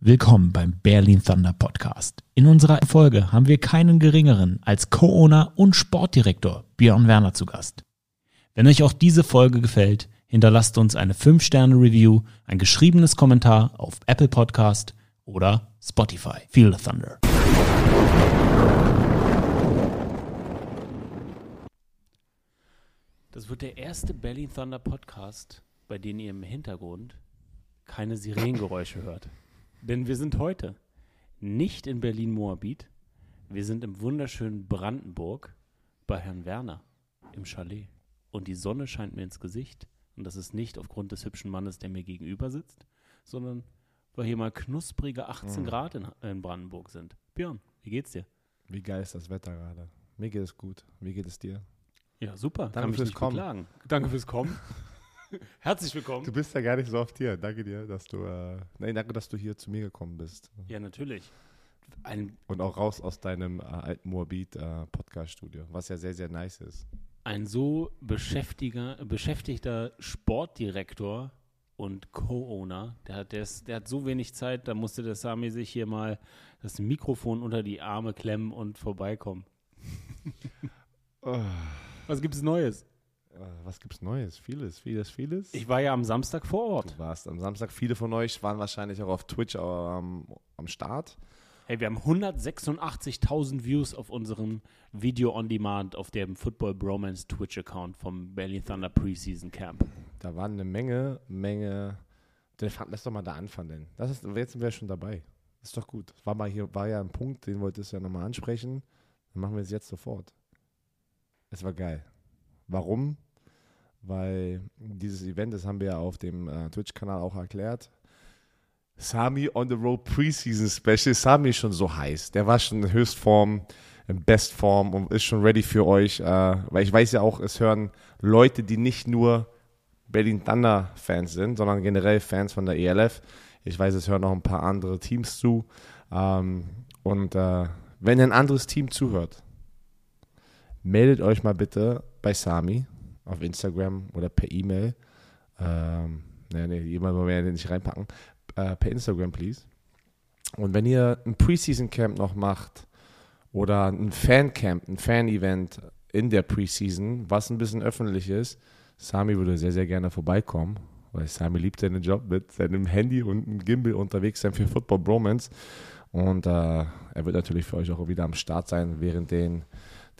Willkommen beim Berlin Thunder Podcast. In unserer Folge haben wir keinen geringeren als Co-Owner und Sportdirektor Björn Werner zu Gast. Wenn euch auch diese Folge gefällt, hinterlasst uns eine 5-Sterne-Review, ein geschriebenes Kommentar auf Apple Podcast oder Spotify. Feel the Thunder. Das wird der erste Berlin Thunder Podcast, bei dem ihr im Hintergrund keine Sirenengeräusche hört. Denn wir sind heute nicht in Berlin-Moabit. Wir sind im wunderschönen Brandenburg bei Herrn Werner im Chalet. Und die Sonne scheint mir ins Gesicht. Und das ist nicht aufgrund des hübschen Mannes, der mir gegenüber sitzt, sondern weil hier mal knusprige 18 mhm. Grad in, in Brandenburg sind. Björn, wie geht's dir? Wie geil ist das Wetter gerade? Mir geht es gut. Wie geht es dir? Ja, super. Danke Kann fürs Kommen. Beklagen. Danke fürs Kommen. Herzlich willkommen. Du bist ja gar nicht so oft hier. Danke dir, dass du, äh, nein, danke, dass du hier zu mir gekommen bist. Ja, natürlich. Ein Und auch raus aus deinem äh, alten Moabit äh, Podcast-Studio, was ja sehr, sehr nice ist. Ein so beschäftiger, beschäftigter Sportdirektor und Co-Owner, der hat, der, ist, der hat so wenig Zeit, da musste der Sami sich hier mal das Mikrofon unter die Arme klemmen und vorbeikommen. oh. Was es Neues? Was gibt's Neues? Vieles, vieles, vieles. Ich war ja am Samstag vor Ort. Du warst am Samstag. Viele von euch waren wahrscheinlich auch auf Twitch ähm, am Start. Hey, wir haben 186.000 Views auf unserem Video on Demand auf dem Football Bromance Twitch-Account vom Berlin Thunder Preseason Camp. Da waren eine Menge, Menge. Lass doch mal da anfangen, denn. Das ist, jetzt sind wir schon dabei. Ist doch gut. War mal hier, war ja ein Punkt, den wolltest du ja nochmal ansprechen. Dann machen wir es jetzt sofort. Es war geil. Warum? Weil dieses Event, das haben wir ja auf dem äh, Twitch-Kanal auch erklärt. Sami on the Road Preseason Special. Sami ist schon so heiß. Der war schon in Höchstform, in Bestform und ist schon ready für euch. Äh, weil ich weiß ja auch, es hören Leute, die nicht nur Berlin Thunder Fans sind, sondern generell Fans von der ELF. Ich weiß, es hören noch ein paar andere Teams zu. Ähm, und äh, wenn ein anderes Team zuhört, meldet euch mal bitte bei Sami auf Instagram oder per E-Mail. Ähm, nee, nee, jemand wollen wir nicht reinpacken. Äh, per Instagram, please. Und wenn ihr ein Preseason Camp noch macht oder ein Fancamp, ein Fan-Event in der Preseason, was ein bisschen öffentlich ist, Sami würde sehr, sehr gerne vorbeikommen, weil Sami liebt seinen Job mit seinem Handy und einem Gimbal unterwegs sein für Football Bromance. Und äh, er wird natürlich für euch auch wieder am Start sein während den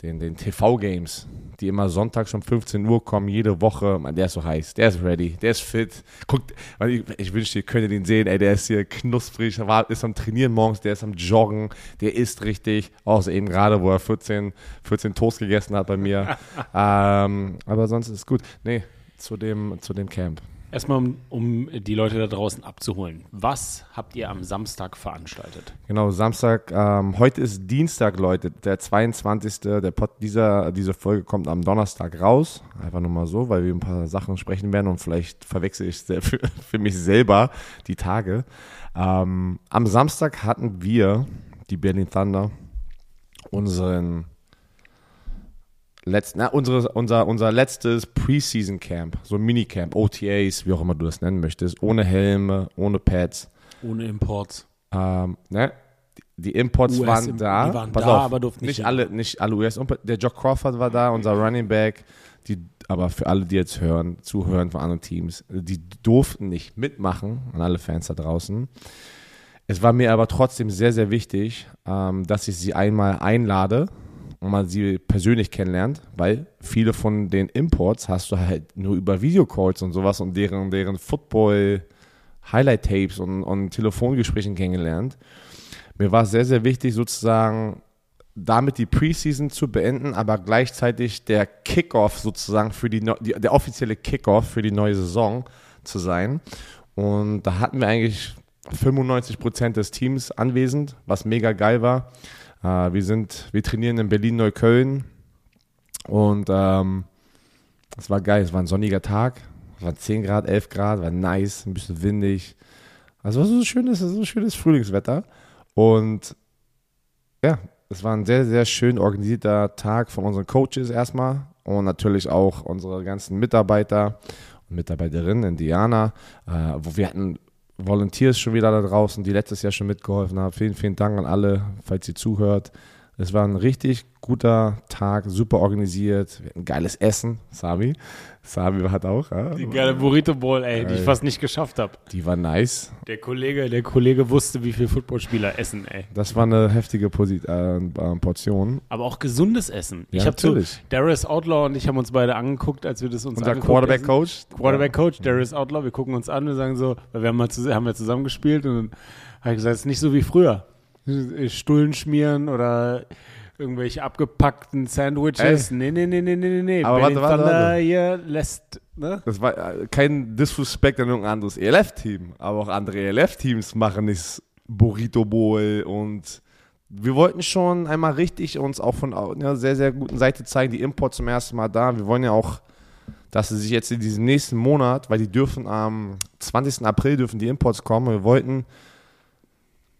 den, den TV-Games, die immer sonntags um 15 Uhr kommen, jede Woche. Man, der ist so heiß, der ist ready, der ist fit. Guckt, ich, ich wünschte, ihr könntet ihn sehen, ey, der ist hier knusprig, war, ist am Trainieren morgens, der ist am Joggen, der isst richtig. Außer eben gerade, wo er 14, 14 Toast gegessen hat bei mir. ähm, aber sonst ist es gut. Nee, zu dem, zu dem Camp. Erstmal, um, um, die Leute da draußen abzuholen. Was habt ihr am Samstag veranstaltet? Genau, Samstag. Ähm, heute ist Dienstag, Leute, der 22. Der Pod, dieser, diese Folge kommt am Donnerstag raus. Einfach nur mal so, weil wir ein paar Sachen sprechen werden und vielleicht verwechsel ich für, für mich selber die Tage. Ähm, am Samstag hatten wir, die Berlin Thunder, unseren Letzt, na, unsere, unser, unser letztes Preseason Camp, so ein Minicamp, OTAs, wie auch immer du das nennen möchtest, ohne Helme, ohne Pads. Ohne Imports. Ähm, ne? Die Imports US waren da. Die waren Pass da, auf, aber durften nicht. Nicht alle, nicht alle US. Der Jock Crawford war da, unser Running Back. Die, aber für alle, die jetzt hören, zuhören von anderen Teams, die durften nicht mitmachen, an alle Fans da draußen. Es war mir aber trotzdem sehr, sehr wichtig, ähm, dass ich sie einmal einlade und man sie persönlich kennenlernt, weil viele von den Imports hast du halt nur über Videocalls und sowas und deren, deren Football Highlight-Tapes und, und Telefongesprächen kennengelernt. Mir war es sehr, sehr wichtig, sozusagen damit die Preseason zu beenden, aber gleichzeitig der Kickoff sozusagen für die, die der offizielle Kickoff für die neue Saison zu sein. Und da hatten wir eigentlich 95 Prozent des Teams anwesend, was mega geil war. Äh, wir sind, wir trainieren in Berlin-Neukölln und ähm, es war geil. Es war ein sonniger Tag. Es war 10 Grad, 11 Grad, war nice, ein bisschen windig. Also es war so schönes, so schönes Frühlingswetter. Und ja, es war ein sehr, sehr schön organisierter Tag von unseren Coaches erstmal und natürlich auch unsere ganzen Mitarbeiter und Mitarbeiterinnen, Indianer, äh, wo wir hatten Volunteers schon wieder da draußen, die letztes Jahr schon mitgeholfen haben. Vielen, vielen Dank an alle, falls ihr zuhört. Es war ein richtig guter Tag, super organisiert. Wir hatten geiles Essen, Sami. Sami hat auch. Ja. Die geile Burrito Bowl, ey, die ich fast nicht geschafft habe. Die war nice. Der Kollege, der Kollege wusste, wie viel Footballspieler essen, ey. Das war eine heftige Posi äh, Portion. Aber auch gesundes Essen. Ja, ich habe zu natürlich. Darius Outlaw und ich haben uns beide angeguckt, als wir das uns Unser angeguckt Quarterback-Coach. Quarterback Coach Darius Outlaw, wir gucken uns an, wir sagen so, weil wir haben mal zusammen, haben wir zusammen gespielt und dann habe ich gesagt, es ist nicht so wie früher. Stullen schmieren oder irgendwelche abgepackten Sandwiches. Ey. Nee, nee, nee, nee, nee, nee. Aber Berlin warte, warte, warte. hier lässt, ne? Das war äh, kein Disrespect an irgendein anderes ELF-Team, aber auch andere ELF-Teams machen nicht Burrito Bowl und wir wollten schon einmal richtig uns auch von einer sehr, sehr guten Seite zeigen, die Import zum ersten Mal da. Wir wollen ja auch, dass sie sich jetzt in diesem nächsten Monat, weil die dürfen am 20. April dürfen die Imports kommen, wir wollten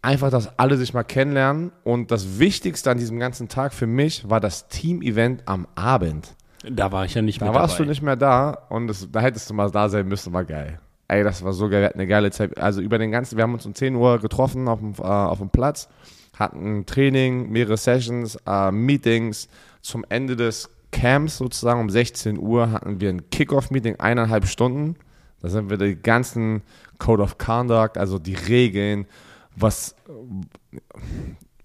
einfach, dass alle sich mal kennenlernen und das Wichtigste an diesem ganzen Tag für mich war das Team-Event am Abend. Da war ich ja nicht Da mit warst dabei. du nicht mehr da und das, da hättest du mal da sein müssen, war geil. Ey, das war so geil, wir hatten eine geile Zeit. Also über den ganzen, wir haben uns um 10 Uhr getroffen auf dem, äh, auf dem Platz, hatten Training, mehrere Sessions, äh, Meetings. Zum Ende des Camps sozusagen um 16 Uhr hatten wir ein Kickoff-Meeting, eineinhalb Stunden. Da sind wir die ganzen Code of Conduct, also die Regeln, was,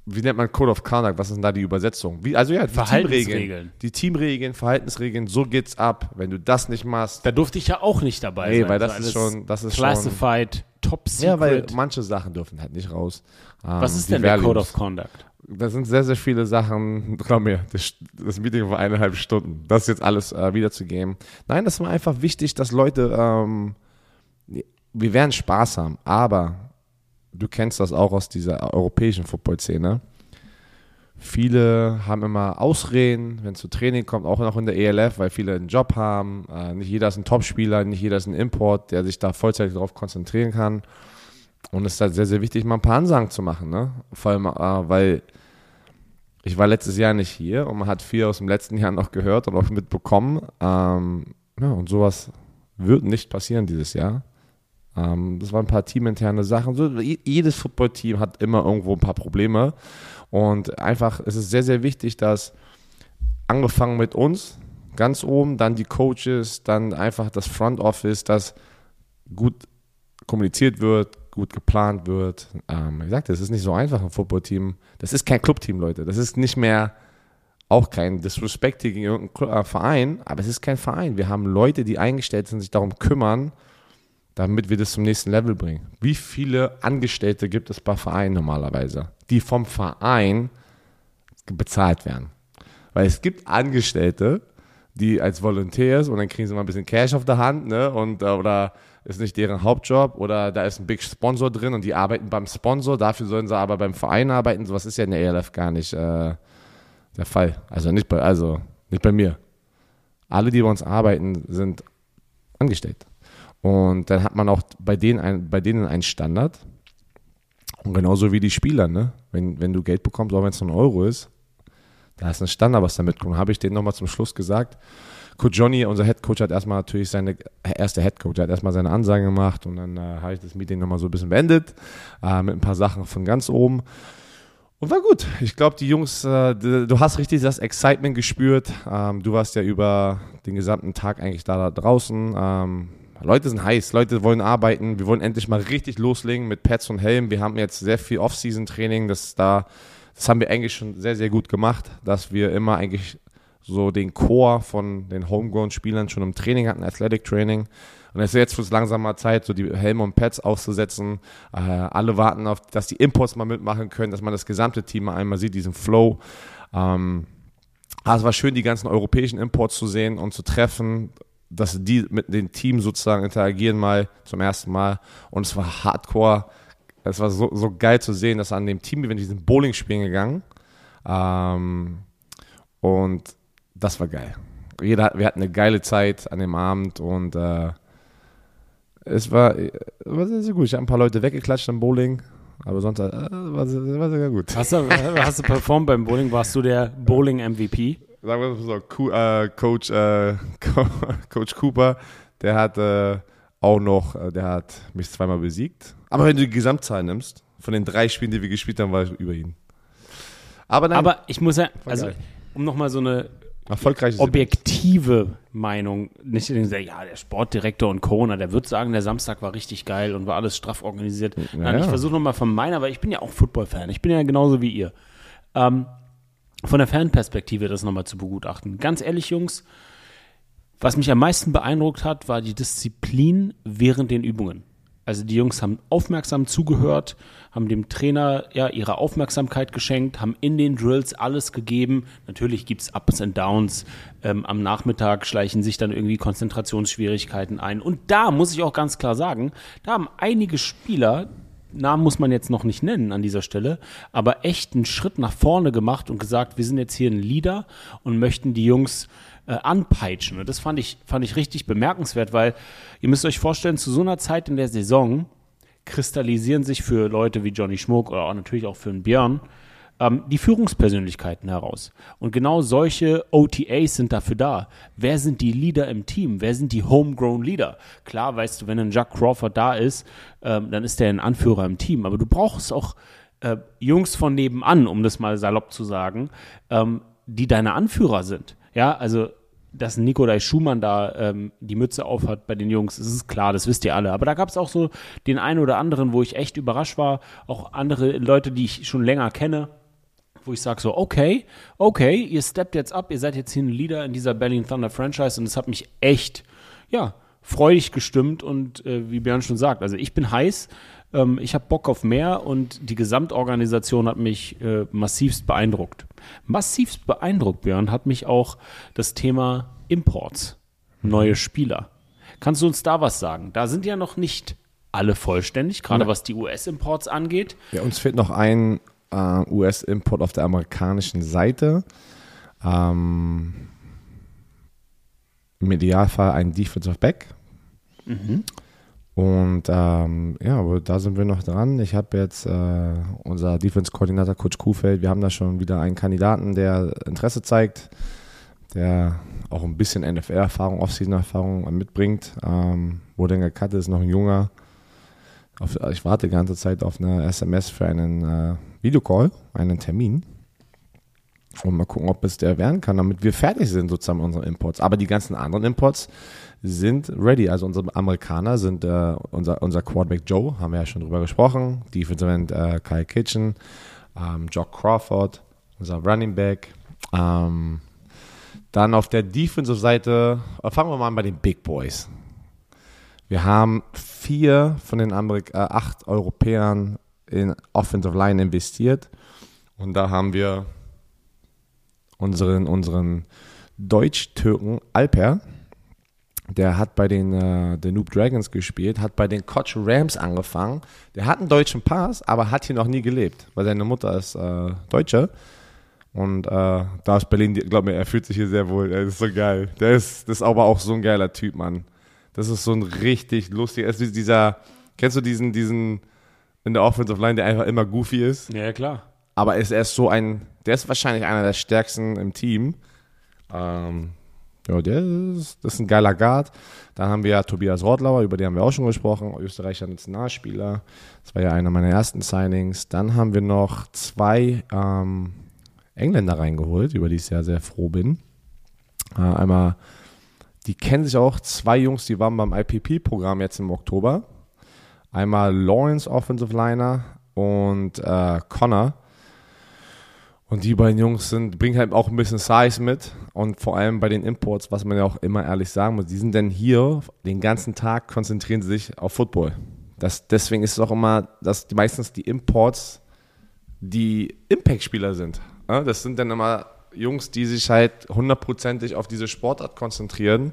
wie nennt man Code of Conduct, was ist denn da die Übersetzung? Wie, also ja, die Teamregeln Verhaltensregeln. die Teamregeln, Verhaltensregeln, so geht's ab. Wenn du das nicht machst, Da durfte ich ja auch nicht dabei nee, sein. weil So das ist schon, das ist schon, Classified, Top Secret. ja, weil manche Sachen dürfen halt nicht raus. Ähm, Was ist denn der Code Values. of Conduct? Da sind sehr, sehr viele Sachen, glaub mir, das, das Meeting war eineinhalb Stunden. Das jetzt alles äh, wiederzugeben. Nein, das war einfach wichtig, dass Leute, ähm, wir werden Spaß haben, aber du kennst das auch aus dieser europäischen Football-Szene. Viele haben immer Ausreden, wenn es zu Training kommt, auch noch in der ELF, weil viele einen Job haben. Äh, nicht jeder ist ein Topspieler, nicht jeder ist ein Import, der sich da vollzeitig darauf konzentrieren kann. Und es ist halt sehr, sehr wichtig, mal ein paar Ansagen zu machen. Ne? Vor allem, äh, weil ich war letztes Jahr nicht hier und man hat viel aus dem letzten Jahr noch gehört und auch mitbekommen. Ähm, ja, und sowas wird nicht passieren dieses Jahr. Ähm, das waren ein paar teaminterne Sachen. So, je- jedes Footballteam hat immer irgendwo ein paar Probleme. Und einfach, es ist sehr, sehr wichtig, dass angefangen mit uns, ganz oben, dann die Coaches, dann einfach das Front Office, dass gut kommuniziert wird, gut geplant wird. Ähm, ich sagte, es ist nicht so einfach ein Footballteam. Das ist kein Clubteam, Leute. Das ist nicht mehr auch kein Disrespect gegen irgendeinen äh, Verein, aber es ist kein Verein. Wir haben Leute, die eingestellt sind, sich darum kümmern, damit wir das zum nächsten Level bringen. Wie viele Angestellte gibt es bei Vereinen normalerweise, die vom Verein bezahlt werden? Weil es gibt Angestellte, die als Volunteers und dann kriegen sie mal ein bisschen Cash auf der Hand, ne? Und äh, oder ist nicht deren Hauptjob oder da ist ein Big Sponsor drin und die arbeiten beim Sponsor, dafür sollen sie aber beim Verein arbeiten. Sowas ist ja in der ELF gar nicht äh, der Fall. Also nicht bei, also nicht bei mir. Alle, die bei uns arbeiten, sind angestellt. Und dann hat man auch bei denen, ein, bei denen einen Standard. Und genauso wie die Spieler, ne? Wenn, wenn du Geld bekommst, auch wenn es nur ein Euro ist, da ist ein Standard, was damit kommt. Habe ich denen nochmal zum Schluss gesagt. Coach Johnny, unser Head Coach, hat erstmal natürlich seine, erste Head Coach, hat erstmal seine Ansage gemacht und dann äh, habe ich das Meeting nochmal so ein bisschen beendet, äh, mit ein paar Sachen von ganz oben. Und war gut. Ich glaube, die Jungs, äh, du hast richtig das Excitement gespürt. Ähm, du warst ja über den gesamten Tag eigentlich da, da draußen. Ähm, Leute sind heiß, Leute wollen arbeiten. Wir wollen endlich mal richtig loslegen mit Pads und Helm. Wir haben jetzt sehr viel Off-Season-Training. Das, da, das haben wir eigentlich schon sehr, sehr gut gemacht, dass wir immer eigentlich so den Core von den Homegrown-Spielern schon im Training hatten, Athletic Training. Und es ist jetzt für langsam mal Zeit, so die Helme und Pads auszusetzen. Äh, alle warten auf, dass die Imports mal mitmachen können, dass man das gesamte Team mal einmal sieht, diesen Flow. Ähm, aber es war schön, die ganzen europäischen Imports zu sehen und zu treffen, dass die mit dem Team sozusagen interagieren mal zum ersten Mal. Und es war hardcore. Es war so, so geil zu sehen, dass an dem Team, wir sind Bowling spielen gegangen. Ähm, und das war geil. Jeder, wir hatten eine geile Zeit an dem Abend und äh, es war, war sehr, sehr gut. Ich habe ein paar Leute weggeklatscht am Bowling, aber sonst äh, war, sehr- war sehr gut. Hast du, hast du performt beim Bowling? Warst du der Bowling-MVP? Sagen wir so, Ku- äh, Coach, äh, Co- Coach Cooper, der hat äh, auch noch, äh, der hat mich zweimal besiegt. Aber wenn du die Gesamtzahl nimmst, von den drei Spielen, die wir gespielt haben, war ich über ihn. Aber, nein, Aber ich muss ja, also um nochmal so eine Erfolgreiches objektive Event. Meinung, nicht ja, der Sportdirektor und Corona, der wird sagen, der Samstag war richtig geil und war alles straff organisiert. Ja, Nein, ich versuche nochmal von meiner, weil ich bin ja auch Football-Fan, ich bin ja genauso wie ihr. Ähm, von der Fanperspektive das nochmal zu begutachten. Ganz ehrlich, Jungs, was mich am meisten beeindruckt hat, war die Disziplin während den Übungen. Also die Jungs haben aufmerksam zugehört, haben dem Trainer ja ihre Aufmerksamkeit geschenkt, haben in den Drills alles gegeben. Natürlich gibt es Ups und Downs. Ähm, am Nachmittag schleichen sich dann irgendwie Konzentrationsschwierigkeiten ein. Und da muss ich auch ganz klar sagen, da haben einige Spieler, Namen muss man jetzt noch nicht nennen an dieser Stelle, aber echt einen Schritt nach vorne gemacht und gesagt, wir sind jetzt hier ein Leader und möchten die Jungs äh, anpeitschen. Und das fand ich, fand ich richtig bemerkenswert, weil ihr müsst euch vorstellen, zu so einer Zeit in der Saison kristallisieren sich für Leute wie Johnny Schmuck oder auch natürlich auch für einen Björn ähm, die Führungspersönlichkeiten heraus. Und genau solche OTAs sind dafür da. Wer sind die Leader im Team? Wer sind die Homegrown Leader? Klar, weißt du, wenn ein Jack Crawford da ist, ähm, dann ist der ein Anführer im Team. Aber du brauchst auch äh, Jungs von nebenan, um das mal salopp zu sagen, ähm, die deine Anführer sind. Ja, also dass Nikolai Schumann da ähm, die Mütze aufhat bei den Jungs, das ist klar, das wisst ihr alle. Aber da gab es auch so den einen oder anderen, wo ich echt überrascht war. Auch andere Leute, die ich schon länger kenne, wo ich sage so, okay, okay, ihr steppt jetzt ab, ihr seid jetzt hier ein Leader in dieser Berlin Thunder Franchise und es hat mich echt, ja, freudig gestimmt und äh, wie Björn schon sagt, also ich bin heiß, ähm, ich habe Bock auf mehr und die Gesamtorganisation hat mich äh, massivst beeindruckt. Massivst beeindruckt, Björn, hat mich auch das Thema Imports, neue Spieler. Kannst du uns da was sagen? Da sind ja noch nicht alle vollständig, gerade was die US-Imports angeht. Ja, uns fehlt noch ein äh, US-Import auf der amerikanischen Seite. Ähm, Im Idealfall ein Defensive Back. Mhm. Und ähm, ja, aber da sind wir noch dran. Ich habe jetzt äh, unser Defense-Koordinator Coach Kuhfeld, wir haben da schon wieder einen Kandidaten, der Interesse zeigt, der auch ein bisschen NFL-Erfahrung, Offseason-Erfahrung mitbringt. Ähm, Bodenga Katte ist noch ein junger. Auf, ich warte die ganze Zeit auf eine SMS für einen äh, Videocall, einen Termin. Und mal gucken, ob es der werden kann, damit wir fertig sind sozusagen mit unseren Imports. Aber die ganzen anderen Imports, sind ready. Also unsere Amerikaner sind äh, unser, unser Quarterback Joe, haben wir ja schon drüber gesprochen. Defensive End äh, Kyle Kitchen, ähm, Jock Crawford, unser Running Back. Ähm, dann auf der Defensive-Seite, äh, fangen wir mal an bei den Big Boys. Wir haben vier von den Amerik äh, acht Europäern in Offensive Line investiert. Und da haben wir unseren, unseren Deutsch-Türken Alper, der hat bei den äh, Danube Dragons gespielt, hat bei den Koch Rams angefangen. Der hat einen deutschen Pass, aber hat hier noch nie gelebt, weil seine Mutter ist äh, Deutsche. Und äh, da ist Berlin, glaub mir, er fühlt sich hier sehr wohl. Er ist so geil. Der ist, das ist aber auch so ein geiler Typ, Mann. Das ist so ein richtig lustiger, ist dieser, kennst du diesen, diesen in der Offensive Line, der einfach immer goofy ist? Ja, klar. Aber ist, er ist so ein, der ist wahrscheinlich einer der stärksten im Team. Ähm, ja, der ist, das ist ein geiler Guard. Dann haben wir ja Tobias Rotlauer, über den haben wir auch schon gesprochen, Österreicher Nationalspieler. Das war ja einer meiner ersten Signings. Dann haben wir noch zwei ähm, Engländer reingeholt, über die ich sehr, sehr froh bin. Äh, einmal, die kennen sich auch, zwei Jungs, die waren beim IPP-Programm jetzt im Oktober. Einmal Lawrence Offensive Liner und äh, Connor und die beiden Jungs sind, bringen halt auch ein bisschen Size mit. Und vor allem bei den Imports, was man ja auch immer ehrlich sagen muss, die sind dann hier den ganzen Tag, konzentrieren sie sich auf Football. Das, deswegen ist es auch immer, dass die, meistens die Imports die Impact-Spieler sind. Das sind dann immer Jungs, die sich halt hundertprozentig auf diese Sportart konzentrieren.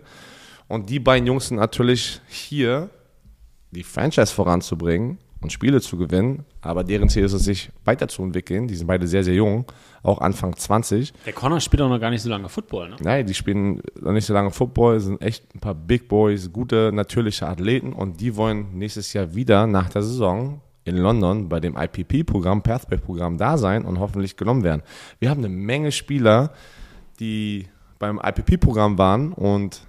Und die beiden Jungs sind natürlich hier, die Franchise voranzubringen und Spiele zu gewinnen. Aber deren Ziel ist es, sich weiterzuentwickeln. Die sind beide sehr, sehr jung, auch Anfang 20. Der Connor spielt auch noch gar nicht so lange Football, ne? Nein, die spielen noch nicht so lange Football, sind echt ein paar Big Boys, gute, natürliche Athleten und die wollen nächstes Jahr wieder nach der Saison in London bei dem IPP-Programm, Pathway-Programm da sein und hoffentlich genommen werden. Wir haben eine Menge Spieler, die beim IPP-Programm waren und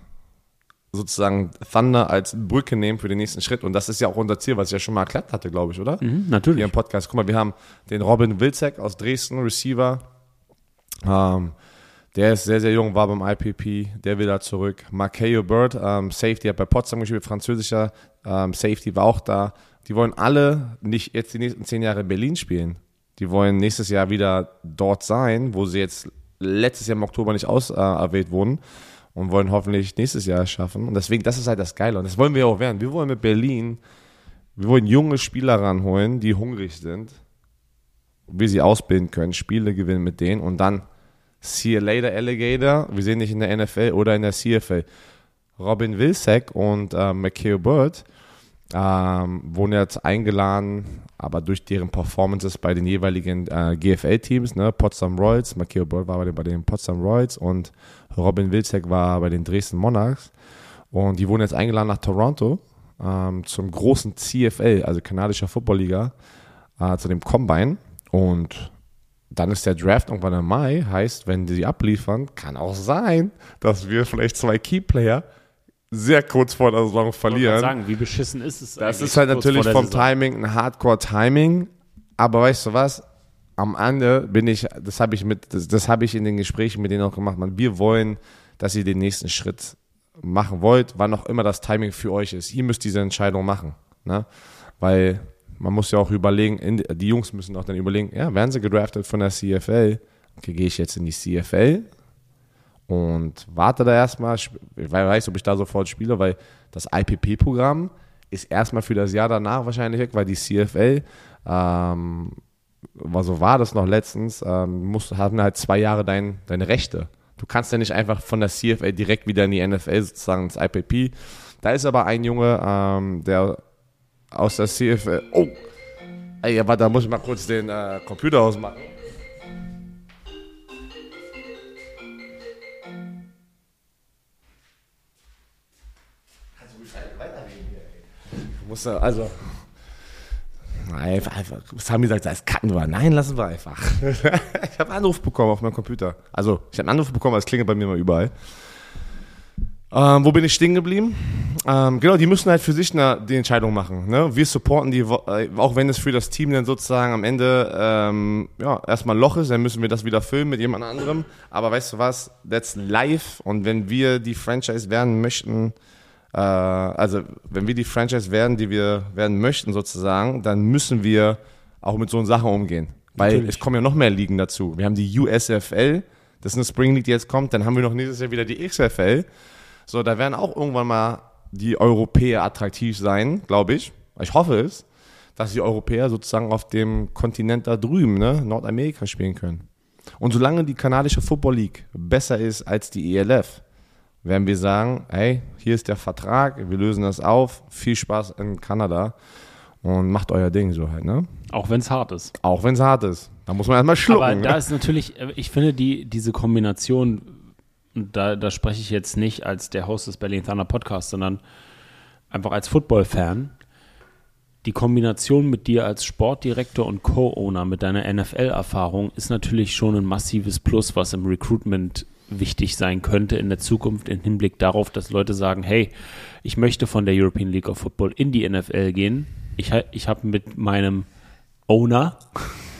sozusagen Thunder als Brücke nehmen für den nächsten Schritt. Und das ist ja auch unser Ziel, was ich ja schon mal erklärt hatte, glaube ich, oder? Mhm, natürlich. Hier im Podcast. Guck mal, wir haben den Robin Wilczek aus Dresden, Receiver. Ähm, der ist sehr, sehr jung, war beim IPP, der will da zurück. Markeo Bird, ähm, Safety, hat bei Potsdam gespielt, französischer ähm, Safety war auch da. Die wollen alle nicht jetzt die nächsten zehn Jahre in Berlin spielen. Die wollen nächstes Jahr wieder dort sein, wo sie jetzt letztes Jahr im Oktober nicht auserwählt äh, wurden und wollen hoffentlich nächstes Jahr schaffen. Und deswegen, das ist halt das Geile. Und das wollen wir auch werden. Wir wollen mit Berlin, wir wollen junge Spieler ranholen, die hungrig sind, wie sie ausbilden können, Spiele gewinnen mit denen und dann see you later, Alligator. Wir sehen dich in der NFL oder in der CFL. Robin Wilczek und äh, McKay Bird ähm, wurden jetzt eingeladen, aber durch deren Performances bei den jeweiligen äh, GFL-Teams, ne, Potsdam Royals, Makeo Bird war bei den, bei den Potsdam Royals und Robin Wilczek war bei den Dresden Monarchs. Und die wurden jetzt eingeladen nach Toronto ähm, zum großen CFL, also kanadischer Footballliga, äh, zu dem Combine. Und dann ist der Draft irgendwann im Mai. Heißt, wenn die abliefern, kann auch sein, dass wir vielleicht zwei Keyplayer sehr kurz vor der Saison verlieren. Ich sagen, wie beschissen ist es Das ist halt natürlich vom Saison. Timing ein Hardcore-Timing. Aber weißt du was? Am Ende bin ich, das habe ich mit, das, das habe ich in den Gesprächen mit denen auch gemacht. Man, wir wollen, dass ihr den nächsten Schritt machen wollt, wann auch immer das Timing für euch ist. Ihr müsst diese Entscheidung machen. Ne? Weil man muss ja auch überlegen, die Jungs müssen auch dann überlegen, ja, werden sie gedraftet von der CFL? Okay, gehe ich jetzt in die CFL und warte da erstmal. Ich weiß, ob ich da sofort spiele, weil das IPP-Programm ist erstmal für das Jahr danach wahrscheinlich weg, weil die CFL, ähm, so war das noch letztens, ähm, musst, haben halt zwei Jahre dein, deine Rechte. Du kannst ja nicht einfach von der CFL direkt wieder in die NFL sozusagen ins IPP. Da ist aber ein Junge, ähm, der aus der CFL. Oh! Ey, aber da muss ich mal kurz den äh, Computer ausmachen. Muss also. Einfach, einfach. Sami sagt, das cutten wir. Nein, lassen wir einfach. ich habe einen Anruf bekommen auf meinem Computer. Also, ich habe einen Anruf bekommen, es klingelt bei mir mal überall. Ähm, wo bin ich stehen geblieben? Ähm, genau, die müssen halt für sich eine, die Entscheidung machen. Ne? Wir supporten die, äh, auch wenn es für das Team dann sozusagen am Ende ähm, ja, erstmal ein Loch ist, dann müssen wir das wieder füllen mit jemand anderem. Aber weißt du was? That's live. Und wenn wir die Franchise werden möchten, äh, also wenn wir die Franchise werden, die wir werden möchten sozusagen, dann müssen wir auch mit so Sachen umgehen. Weil Natürlich. es kommen ja noch mehr Ligen dazu. Wir haben die USFL, das ist eine Spring League, die jetzt kommt. Dann haben wir noch nächstes Jahr wieder die XFL. So, da werden auch irgendwann mal die Europäer attraktiv sein, glaube ich. Ich hoffe es, dass die Europäer sozusagen auf dem Kontinent da drüben, ne, Nordamerika spielen können. Und solange die kanadische Football League besser ist als die ELF, werden wir sagen, hey, hier ist der Vertrag, wir lösen das auf, viel Spaß in Kanada und macht euer Ding so halt, ne? Auch wenn es hart ist. Auch wenn es hart ist. Da muss man erstmal schlucken. Aber da ist natürlich, äh, ich finde die, diese Kombination, da, da spreche ich jetzt nicht als der Host des Berlin Thunder Podcasts, sondern einfach als Football-Fan, die Kombination mit dir als Sportdirektor und Co-Owner mit deiner NFL-Erfahrung ist natürlich schon ein massives Plus, was im Recruitment wichtig sein könnte in der Zukunft im Hinblick darauf, dass Leute sagen, hey, ich möchte von der European League of Football in die NFL gehen. Ich, ich habe mit meinem Owner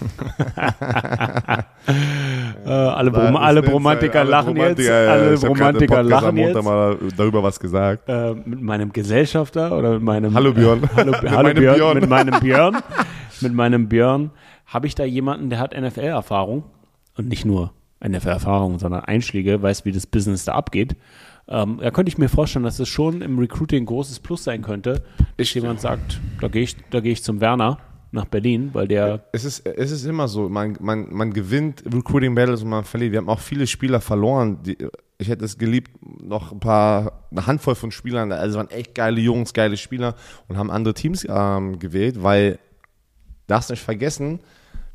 äh, alle, Brom alle Bromantiker lachen jetzt. alle Bromantiker lachen jetzt. mal darüber was gesagt. Äh, mit meinem Gesellschafter oder mit meinem Hallo Björn. Hallo, mit hallo Björn, Björn. Mit meinem Björn. mit meinem Björn habe ich da jemanden, der hat NFL-Erfahrung und nicht nur NFL-Erfahrung, sondern Einschläge, weiß, wie das Business da abgeht. Ähm, da könnte ich mir vorstellen, dass es schon im Recruiting ein großes Plus sein könnte, dass jemand sagt, da gehe ich, geh ich zum Werner nach Berlin, weil der. Es ist, es ist immer so, man, man, man gewinnt Recruiting Battles und man verliert. Wir haben auch viele Spieler verloren. Die, ich hätte es geliebt, noch ein paar, eine Handvoll von Spielern, also waren echt geile Jungs, geile Spieler und haben andere Teams ähm, gewählt, weil, darfst nicht vergessen,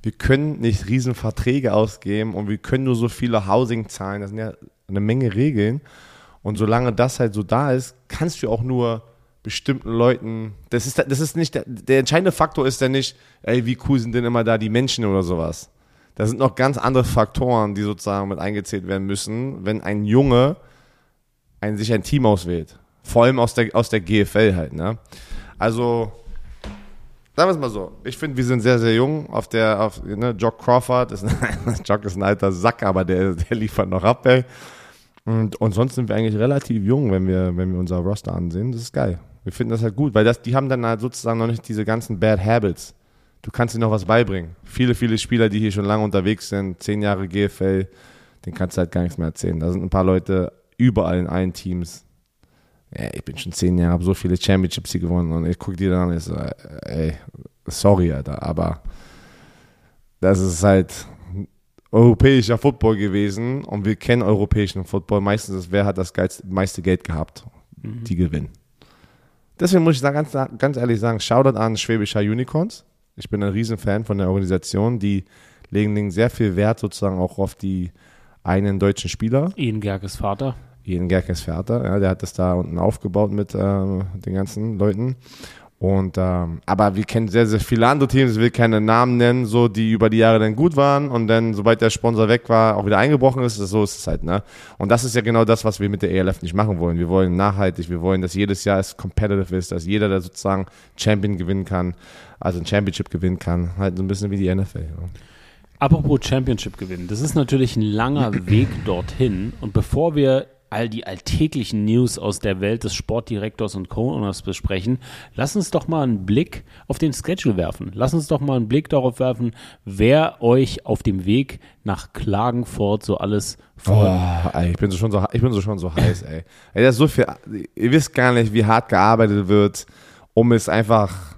wir können nicht riesen Verträge ausgeben und wir können nur so viele Housing zahlen. Das sind ja eine Menge Regeln. Und solange das halt so da ist, kannst du auch nur bestimmten Leuten, das ist, das ist nicht, der, der entscheidende Faktor ist ja nicht, ey, wie cool sind denn immer da die Menschen oder sowas. Da sind noch ganz andere Faktoren, die sozusagen mit eingezählt werden müssen, wenn ein Junge ein, sich ein Team auswählt. Vor allem aus der, aus der GFL halt, ne? Also, sagen wir es mal so. Ich finde, wir sind sehr, sehr jung. Auf der, auf, ne, Jock Crawford ist, Jock ist ein alter Sack, aber der, der liefert noch ab, ey. Und, und sonst sind wir eigentlich relativ jung, wenn wir, wenn wir unser Roster ansehen. Das ist geil. Wir finden das halt gut, weil das, die haben dann halt sozusagen noch nicht diese ganzen Bad Habits. Du kannst ihnen noch was beibringen. Viele, viele Spieler, die hier schon lange unterwegs sind, zehn Jahre GFL, den kannst du halt gar nichts mehr erzählen. Da sind ein paar Leute überall in allen Teams. Ja, ich bin schon zehn Jahre, habe so viele Championships hier gewonnen und ich gucke die dann an und ich so, ey, sorry, Alter, aber das ist halt europäischer Football gewesen und wir kennen europäischen Football. Meistens ist, wer hat das meiste Geld gehabt, mhm. die gewinnen. Deswegen muss ich da ganz, ganz ehrlich sagen, Shoutout an Schwäbischer Unicorns. Ich bin ein Riesenfan von der Organisation. Die legen sehr viel Wert sozusagen auch auf die einen deutschen Spieler. Ian Gerkes Vater. Ian Gerkes Vater, ja, der hat das da unten aufgebaut mit äh, den ganzen Leuten. Und ähm, aber wir kennen sehr, sehr viele andere Teams, ich will keine Namen nennen, so die über die Jahre dann gut waren und dann, sobald der Sponsor weg war, auch wieder eingebrochen ist. So ist es halt, ne? Und das ist ja genau das, was wir mit der ELF nicht machen wollen. Wir wollen nachhaltig, wir wollen, dass jedes Jahr es competitive ist, dass jeder, der sozusagen Champion gewinnen kann, also ein Championship gewinnen kann, halt so ein bisschen wie die NFL. Ja. Apropos Championship gewinnen, das ist natürlich ein langer Weg dorthin. Und bevor wir all die alltäglichen News aus der Welt des Sportdirektors und Co-Owners besprechen, lass uns doch mal einen Blick auf den Schedule werfen. Lass uns doch mal einen Blick darauf werfen, wer euch auf dem Weg nach Klagenfurt so alles vor. Oh, ich bin so schon so, ich bin so schon so heiß, ey. ey. Das ist so viel, ihr wisst gar nicht, wie hart gearbeitet wird, um es einfach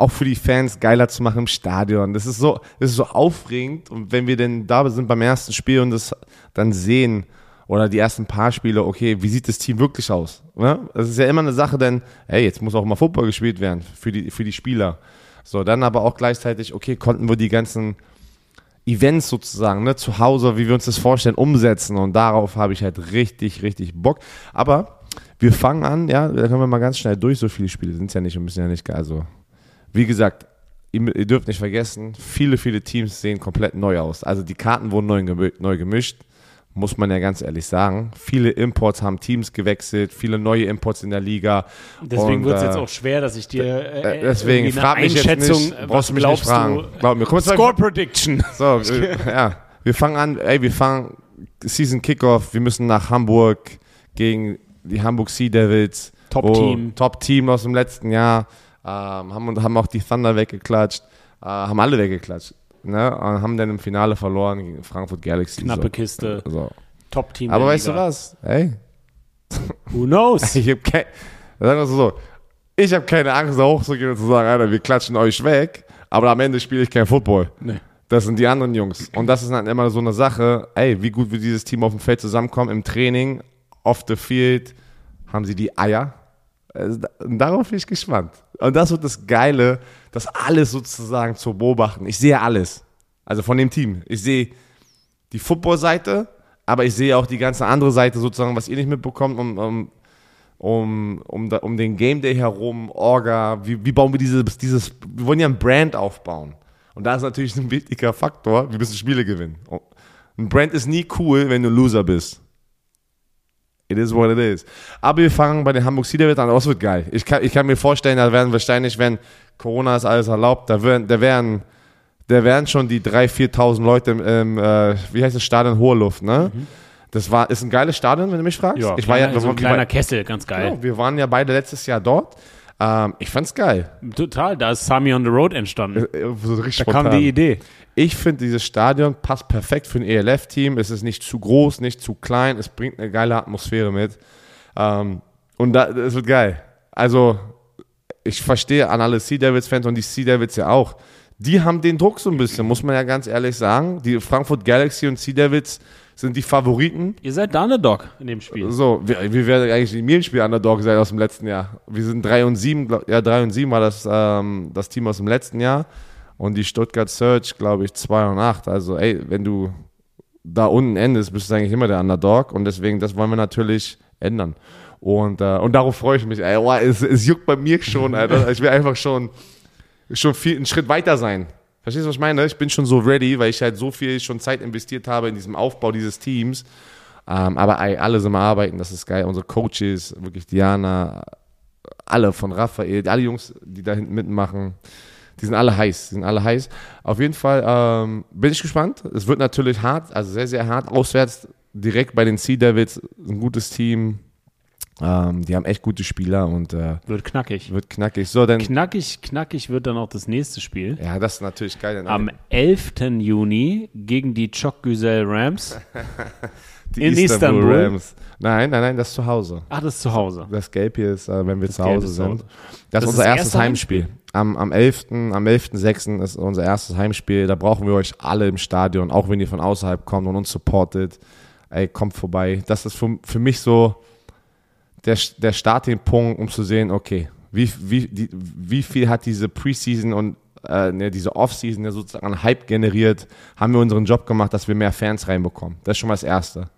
auch für die Fans geiler zu machen im Stadion. Das ist so, das ist so aufregend. Und wenn wir denn da sind beim ersten Spiel und das dann sehen, oder die ersten paar Spiele, okay, wie sieht das Team wirklich aus? Ne? Das ist ja immer eine Sache, denn, hey, jetzt muss auch mal Football gespielt werden für die, für die Spieler. So, dann aber auch gleichzeitig, okay, konnten wir die ganzen Events sozusagen, ne, zu Hause, wie wir uns das vorstellen, umsetzen. Und darauf habe ich halt richtig, richtig Bock. Aber wir fangen an, ja, da können wir mal ganz schnell durch. So viele Spiele sind es ja nicht und müssen ja nicht, also, wie gesagt, ihr, dürft nicht vergessen, viele, viele Teams sehen komplett neu aus. Also die Karten wurden neu, neu gemischt muss man ja ganz ehrlich sagen. Viele Imports haben Teams gewechselt, viele neue Imports in der Liga. Deswegen wird es äh, jetzt auch schwer, dass ich dir äh, äh deswegen frag mich Einschätzung, jetzt nicht, brauchst du mich nicht fragen. Glaub mir. Komm, Score Prediction. So, wir, ja, wir fangen an, ey, wir fangen Season Kickoff, wir müssen nach Hamburg gegen die Hamburg Sea Devils. Top Team. Top Team aus dem letzten Jahr. Ähm, haben, haben auch die Thunder weggeklatscht. Äh, haben alle weggeklatscht ne, und haben dann im Finale verloren gegen Frankfurt Galaxy. Knappe so. Kiste. So. Top-Team. Aber weißt Liga. du was? Hey. Who knows? ich habe keine, sagen wir so, ich habe keine Angst, da hochzugehen und zu sagen, Alter, wir klatschen euch weg, aber am Ende spiele ich kein Football. Nee. Das sind die anderen Jungs. Und das ist dann immer so eine Sache, ey, wie gut wird dieses Team auf dem Feld zusammenkommen im Training, off the field, haben sie die Eier? Also, darauf bin ich gespannt. Und das wird das Geile, das alles sozusagen zu beobachten. Ich sehe alles. Also von dem Team. Ich sehe die Football-Seite, aber ich sehe auch die ganze andere Seite sozusagen, was ihr nicht mitbekommt, um, um, um, um, um den Game Day herum, Orga, wie, wie bauen wir dieses, dieses, wir wollen ja ein Brand aufbauen. Und da ist natürlich ein wichtiger Faktor, wir müssen Spiele gewinnen. Ein Brand ist nie cool, wenn du Loser bist. It is what it is. Aber wir fangen bei den Hamburg Sea Devils an. Das wird geil. Ich kann, ich kann mir vorstellen, da werden wahrscheinlich, wenn Corona ist alles erlaubt, da werden, da werden, da werden schon die 3.000, 4.000 Leute im, im äh, wie heißt das Stadion Hohe Luft, ne? Mhm. Das war, ist ein geiles Stadion, wenn du mich fragst. Ja, ich kleiner, war ja, so ein kleiner Kessel, ganz geil. Genau, wir waren ja beide letztes Jahr dort. Ähm, ich fand's geil. Total, da ist Sami on the Road entstanden. Äh, äh so da spontan. kam die Idee. Ich finde, dieses Stadion passt perfekt für ein ELF-Team. Es ist nicht zu groß, nicht zu klein. Es bringt eine geile Atmosphäre mit. Ähm, und da, das wird geil. Also, ich verstehe an alle Sea Devils-Fans und die Sea Devils ja auch. Die haben den Druck so ein bisschen, muss man ja ganz ehrlich sagen. Die Frankfurt Galaxy und Sea Devils sind die Favoriten. Ihr seid der Underdog in dem Spiel. So, wir, wir werden eigentlich in jedem Spiel Underdog sein aus dem letzten Jahr. Wir sind 3 und 7, ja 3 und 7 war das, ähm, das Team aus dem letzten Jahr. Und die Stuttgart Search, glaube ich, 2 und 8. Also, ey, wenn du da unten endest, bist du eigentlich immer der Underdog. Und deswegen, das wollen wir natürlich ändern. Und, äh, und darauf freue ich mich. Ey, oh, es, es juckt bei mir schon, Alter. Ich will einfach schon, schon viel, einen Schritt weiter sein. Verstehst du, was ich meine? Ich bin schon so ready, weil ich halt so viel schon Zeit investiert habe in diesem Aufbau dieses Teams. Ähm, aber ey, alle sind am Arbeiten, das ist geil. Unsere Coaches, wirklich Diana, alle von Raphael, alle Jungs, die da hinten mitmachen, die sind alle heiß. Die sind alle heiß. Auf jeden Fall ähm, bin ich gespannt. Es wird natürlich hart, also sehr, sehr hart. Auswärts direkt bei den Sea Devils, ein gutes Team. Ähm, die haben echt gute Spieler und äh, Wird knackig. wird knackig. So, dann. Knackig, knackig wird dann auch das nächste Spiel. Ja, das ist natürlich geil. Am 11. Juni gegen die Chok Güzel Rams. die in Istanbul Istanbul. Rams. Nein, nein, nein, das ist zu Hause. Ach, das ist zu Hause. Das Gelb hier ist, äh, wenn wir Das zu Hause sind. Das, Das ist unser erstes erste Heimspiel. Am, am 11. Am 11.06. ist unser erstes Heimspiel. Da brauchen wir euch alle im Stadion, auch wenn ihr von außerhalb kommt und uns supportet. Ey, kommt vorbei. Das ist für, für mich so der, der Startpunkt, um zu sehen, okay, wie, wie, die, wie viel hat diese Preseason und äh, ne, diese Offseason ja sozusagen Hype generiert, haben wir unseren Job gemacht, dass wir mehr Fans reinbekommen. Das ist schon mal das Erste.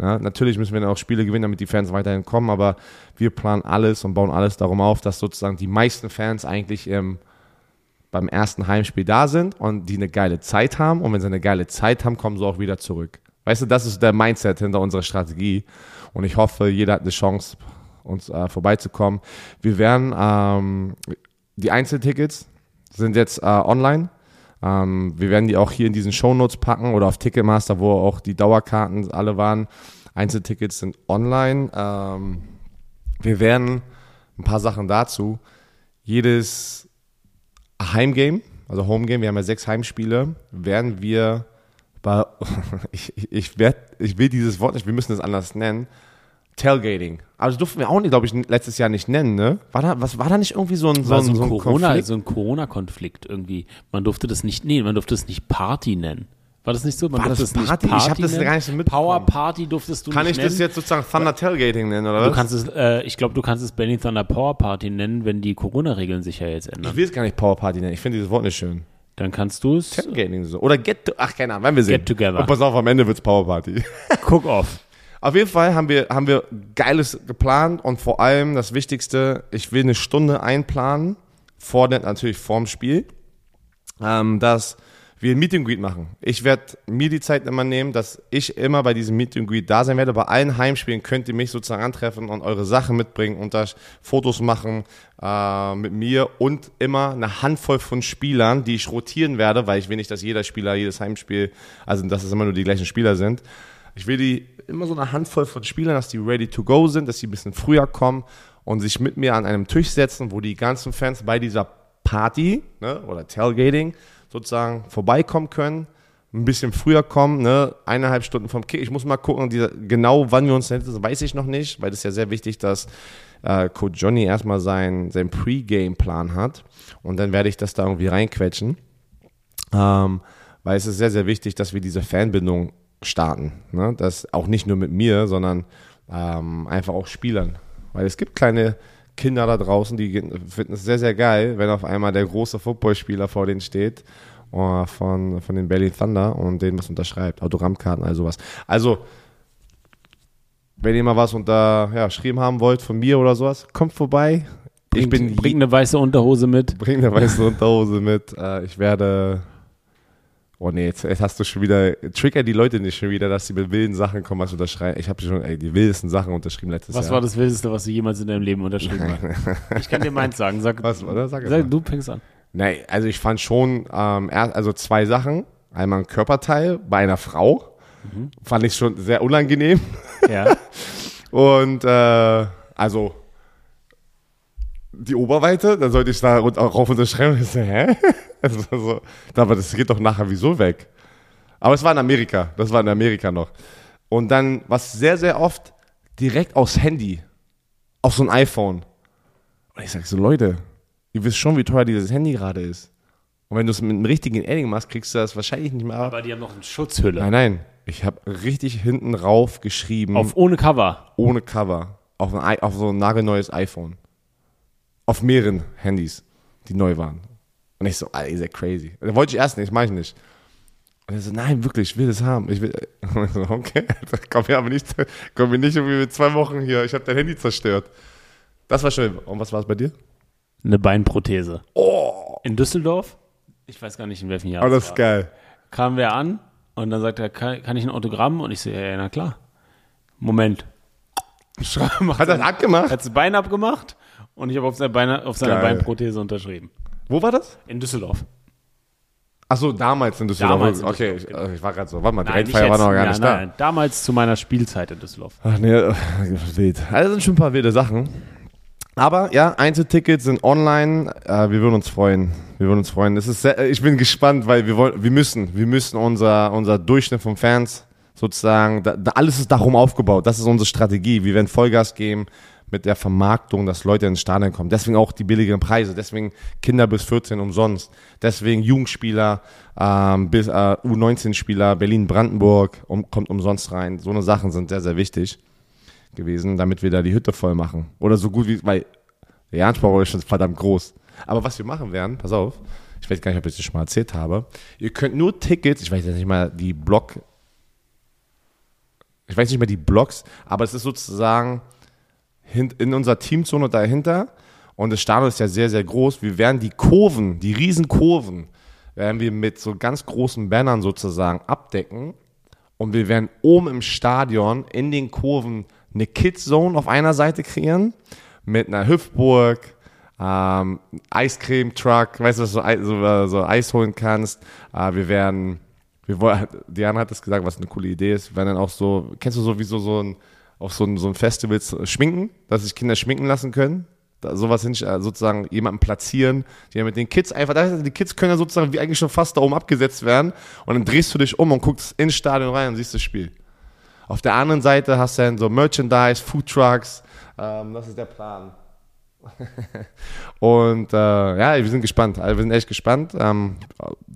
Ja, natürlich müssen wir dann auch Spiele gewinnen, damit die Fans weiterhin kommen, aber wir planen alles und bauen alles darum auf, dass sozusagen die meisten Fans eigentlich ähm, beim ersten Heimspiel da sind und die eine geile Zeit haben. Und wenn sie eine geile Zeit haben, kommen sie auch wieder zurück. Weißt du, das ist der Mindset hinter unserer Strategie. Und ich hoffe, jeder hat eine Chance, uns äh, vorbeizukommen. Wir werden ähm, die Einzeltickets sind jetzt äh, online. Ähm, wir werden die auch hier in diesen Shownotes packen oder auf Ticketmaster, wo auch die Dauerkarten alle waren. Einzeltickets sind online. Ähm, wir werden ein paar Sachen dazu. Jedes Heimgame, also Homegame, wir haben ja sechs Heimspiele, werden wir bei, ich, ich, ich, werd, ich will dieses Wort nicht, wir müssen es anders nennen, Tailgating. Aber das durften wir auch, glaube ich, letztes Jahr nicht nennen, ne? War da, was, war da nicht irgendwie so ein, so ein, so ein, Corona, Konflikt? so ein Corona-Konflikt irgendwie. Man durfte das nicht, nee, man durfte es nicht Party nennen. War das nicht so? Man War das es nicht Party? Ich Party hab das nennen? gar nicht so mitbekommen. Power Party durftest du Kann nicht ich das nennen. jetzt sozusagen Thunder Tailgating nennen, oder Du was? kannst es, äh, ich glaube, du kannst es Benny Thunder Power Party nennen, wenn die Corona-Regeln sich ja jetzt Ich ändern. will es gar nicht Power Party nennen, ich finde dieses Wort nicht schön. Dann kannst du es Tailgating so. Oder Get, to, ach keine Ahnung, werden wir sehen. Get Together. Und pass auf, am Ende wird es Power Party. Cook Off. Auf jeden Fall haben wir, haben wir Geiles geplant und vor allem das Wichtigste, ich will eine Stunde einplanen, vor natürlich vorm Spiel, ähm, dass wir ein Meet and Greet machen. Ich werde mir die Zeit immer nehmen, dass ich immer bei diesem Meet and Greet da sein werde. Bei allen Heimspielen könnt ihr mich sozusagen antreffen und eure Sachen mitbringen und da Fotos machen äh, mit mir und immer eine Handvoll von Spielern, die ich rotieren werde, weil ich will nicht, dass jeder Spieler jedes Heimspiel, also dass es immer nur die gleichen Spieler sind. Ich will die immer so eine Handvoll von Spielern, dass die ready to go sind, dass sie ein bisschen früher kommen und sich mit mir an einem Tisch setzen, wo die ganzen Fans bei dieser Party ne, oder Tailgating sozusagen vorbeikommen können, ein bisschen früher kommen, ne, eineinhalb Stunden vom Kick. Ich muss mal gucken, diese, genau wann wir uns nennen, weiß ich noch nicht, weil ist ja sehr wichtig, dass äh, Coach Johnny erstmal seinen sein Pre-Game-Plan hat und dann werde ich das da irgendwie reinquetschen. Ähm, weil es ist sehr, sehr wichtig, dass wir diese Fanbindung starten. Ne? Das auch nicht nur mit mir, sondern ähm, einfach auch Spielern. Weil es gibt kleine Kinder da draußen, die finden es sehr, sehr geil, wenn auf einmal der große Footballspieler vor denen steht äh, von, von den Berlin Thunder und denen was unterschreibt. Autogrammkarten, all sowas. Also, wenn ihr mal was unterschrieben haben wollt von mir oder sowas, kommt vorbei. Ich Bringt, bin bring eine weiße Unterhose mit. Bring eine weiße Unterhose mit. Äh, ich werde. Oh nee, jetzt, jetzt hast du schon wieder. Trigger die Leute nicht schon wieder, dass sie mit wilden Sachen kommen, was unterschreiben. Ich habe schon ey, die wildesten Sachen unterschrieben letztes Was Jahr. war das Wildeste, was du jemals in deinem Leben unterschrieben hast? Ich kann dir meins sagen. Sag, Was, oder? Sag sag du fängst an. Nee, also ich fand schon, ähm, also zwei Sachen. Einmal ein Körperteil bei einer Frau. Mhm. Fand ich schon sehr unangenehm. Ja. Und äh, also die Oberweite, dann sollte ich da rauf unterschreiben. Ich so, hä? Also, so, aber das geht doch nachher wieso weg. Aber es war in Amerika, das war in Amerika noch. Und dann, was sehr, sehr oft, direkt aufs Handy, auf so ein iPhone. Und ich sag so, Leute, ihr wisst schon, wie teuer dieses Handy gerade ist. Und wenn du es mit einem richtigen Edding machst, kriegst du das wahrscheinlich nicht mehr ab. Aber die haben noch eine Schutzhülle. Nein, nein. Ich habe richtig hinten rauf geschrieben Auf ohne Cover. ohne Cover auf, ein, auf so ein nagelneues iPhone. Auf mehreren Handys, die neu waren. Und ich so, Alter, ihr seid crazy. Da wollte ich erst nicht, mach ich nicht. Und er so, nein, wirklich, ich will das haben. Ich will. Und ich so, okay, komm mir aber nicht, komm mir nicht irgendwie mit zwei Wochen hier. Ich habe dein Handy zerstört. Das war schön. Und was war es bei dir? Eine Beinprothese. Oh, In Düsseldorf? Ich weiß gar nicht, in welchem Jahr. oh das ist geil. Kamen wir an und dann sagt er, kann, kann ich ein Autogramm? Und ich so, ja, ja, na klar. Moment. Hat er das abgemacht? Hat das Bein abgemacht und ich habe auf, seine Beine, auf seiner Geil. Beinprothese unterschrieben. Wo war das? In Düsseldorf. Achso, damals in Düsseldorf. Damals in okay, Düsseldorf, ich, ich war gerade so. Warte mal, Endfeier war noch gar Ja, nicht nein, nein. Damals zu meiner Spielzeit in Düsseldorf. da. Ach nee, äh, wild. Also das sind schon ein paar wilde Sachen. Aber ja, Einzeltickets sind online. Äh, wir würden uns freuen. Wir würden uns freuen. Es ist sehr, ich bin gespannt, weil wir wollen, wir müssen, wir müssen unser, unser Durchschnitt von Fans sozusagen, da, da, alles ist darum aufgebaut. Das ist unsere Strategie. Wir werden Vollgas geben mit der Vermarktung, dass Leute ins Stadion kommen. Deswegen auch die billigeren Preise. Deswegen Kinder bis 14 umsonst. Deswegen Jugendspieler ähm, bis äh, U19-Spieler Berlin-Brandenburg um, kommt umsonst rein. So eine Sachen sind sehr, sehr wichtig gewesen, damit wir da die Hütte voll machen. Oder so gut wie, weil der Janspar ist schon verdammt groß. Aber was wir machen werden, pass auf, ich weiß gar nicht, ob ich das schon mal erzählt habe, ihr könnt nur Tickets, ich weiß jetzt nicht mal die Block, ich weiß nicht mehr die Blocks, aber es ist sozusagen in unserer Teamzone dahinter und das Stadion ist ja sehr, sehr groß. Wir werden die Kurven, die riesen Kurven, werden wir mit so ganz großen Bannern sozusagen abdecken und wir werden oben im Stadion in den Kurven eine Kids Zone auf einer Seite kreieren mit einer Hüpfburg, ähm, Eiscreme-Truck, weißt du, dass du so, so Eis holen kannst. Äh, wir werden, wir wollen, Diana hat es gesagt, was eine coole Idee ist. Wir werden dann auch so, kennst du sowieso so ein, auf so ein, so ein Festivals äh, schminken, dass sich Kinder schminken lassen können? Da, sowas hin, äh, sozusagen jemanden platzieren, die ja mit den Kids einfach, die Kids können ja sozusagen wie eigentlich schon fast da oben abgesetzt werden und dann drehst du dich um und guckst ins Stadion rein und siehst das Spiel. Auf der anderen Seite hast du dann so Merchandise, Food Trucks, ähm, das ist der Plan. und äh, ja, wir sind gespannt. Also wir sind echt gespannt, ähm,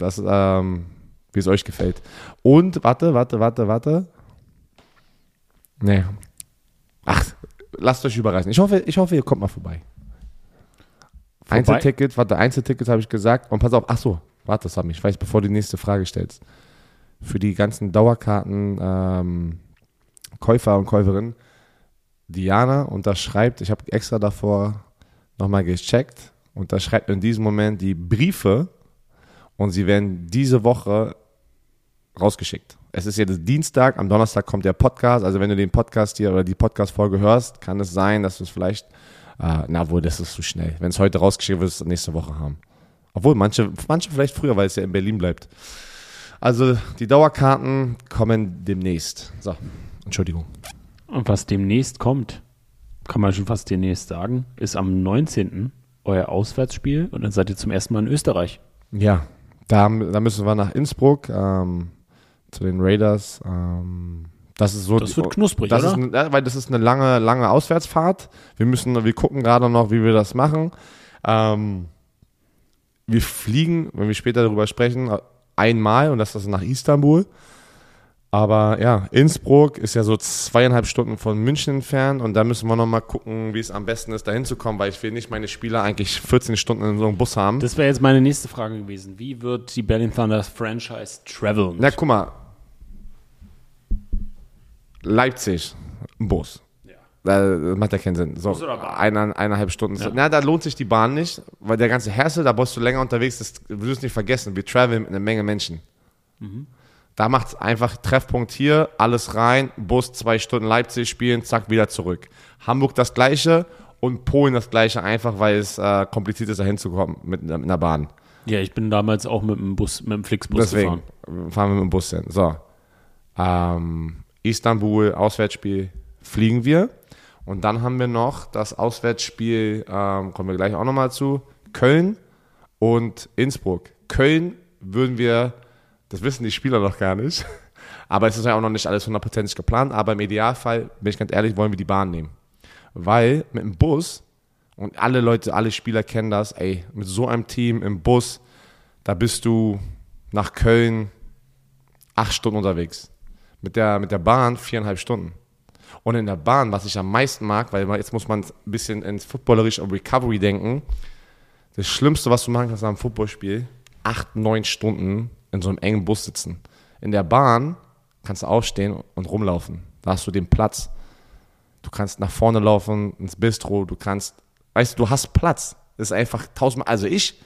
ähm, wie es euch gefällt. Und warte, warte, warte, warte. Nee. Ach, lasst euch überreißen. Ich hoffe, ich hoffe, ihr kommt mal vorbei. Vorbei? Einzeltickets, warte, Einzeltickets habe ich gesagt. Und pass auf, ach so, warte, Sami, ich weiß, bevor du die nächste Frage stellst. Für die ganzen Dauerkarten, ähm, Käufer und Käuferinnen, Diana unterschreibt, ich habe extra davor nochmal gecheckt, unterschreibt in diesem Moment die Briefe und sie werden diese Woche rausgeschickt. Es ist jetzt Dienstag, am Donnerstag kommt der Podcast, also wenn du den Podcast hier oder die Podcast-Folge hörst, kann es sein, dass du es vielleicht, äh, na wohl, das ist zu schnell. Wenn es heute rausgeschickt wird, wirst du es nächste Woche haben. Obwohl, manche, manche vielleicht früher, weil es ja in Berlin bleibt. Also die Dauerkarten kommen demnächst. So, Entschuldigung. Und was demnächst kommt, kann man schon fast demnächst sagen, ist am 19. euer Auswärtsspiel und dann seid ihr zum ersten Mal in Österreich. Ja, da, da müssen wir nach Innsbruck ähm, zu den Raiders. Ähm, das ist so. Das wird knusprig, das oder? Ist, weil das ist eine lange, lange Auswärtsfahrt. Wir müssen, wir gucken gerade noch, wie wir das machen. Ähm, wir fliegen, wenn wir später darüber sprechen, einmal und das ist nach Istanbul. Aber ja, Innsbruck ist ja so zweieinhalb Stunden von München entfernt und da müssen wir nochmal gucken, wie es am besten ist, da hinzukommen, weil ich will nicht meine Spieler eigentlich 14 Stunden in so einem Bus haben. Das wäre jetzt meine nächste Frage gewesen. Wie wird die Berlin Thunder Franchise traveln? Na, guck mal. Leipzig, ein Bus. Ja. Da macht ja keinen Sinn. So, Bus oder Bahn? eine, eineinhalb Stunden. Ja. Na, da lohnt sich die Bahn nicht, weil der ganze Hassel, da bist du länger unterwegs, das wirst du nicht vergessen. Wir traveln mit einer Menge Menschen. Mhm. Da macht es einfach Treffpunkt hier, alles rein, Bus, zwei Stunden Leipzig spielen, zack, wieder zurück. Hamburg das gleiche und Polen das gleiche, einfach weil es äh, kompliziert ist, da hinzukommen mit, mit einer Bahn. Ja, ich bin damals auch mit dem Bus, mit dem Flixbus Deswegen gefahren. fahren wir mit dem Bus hin. So. Ähm, Istanbul, Auswärtsspiel, fliegen wir. Und dann haben wir noch das Auswärtsspiel, ähm, kommen wir gleich auch nochmal zu, Köln und Innsbruck. Köln würden wir, das wissen die Spieler noch gar nicht, aber es ist ja auch noch nicht alles hundertprozentig geplant, aber im Idealfall, bin ich ganz ehrlich, wollen wir die Bahn nehmen. Weil mit dem Bus, und alle Leute, alle Spieler kennen das, ey, mit so einem Team im Bus, da bist du nach Köln acht Stunden unterwegs. Mit der, mit der Bahn viereinhalb Stunden. Und in der Bahn, was ich am meisten mag, weil jetzt muss man ein bisschen ins Footballerische Recovery denken. Das Schlimmste, was du machen kannst am Footballspiel, acht, neun Stunden in so einem engen Bus sitzen. In der Bahn kannst du aufstehen und rumlaufen. Da hast du den Platz. Du kannst nach vorne laufen, ins Bistro, du kannst, weißt du, du hast Platz. Das ist einfach tausendmal, also ich,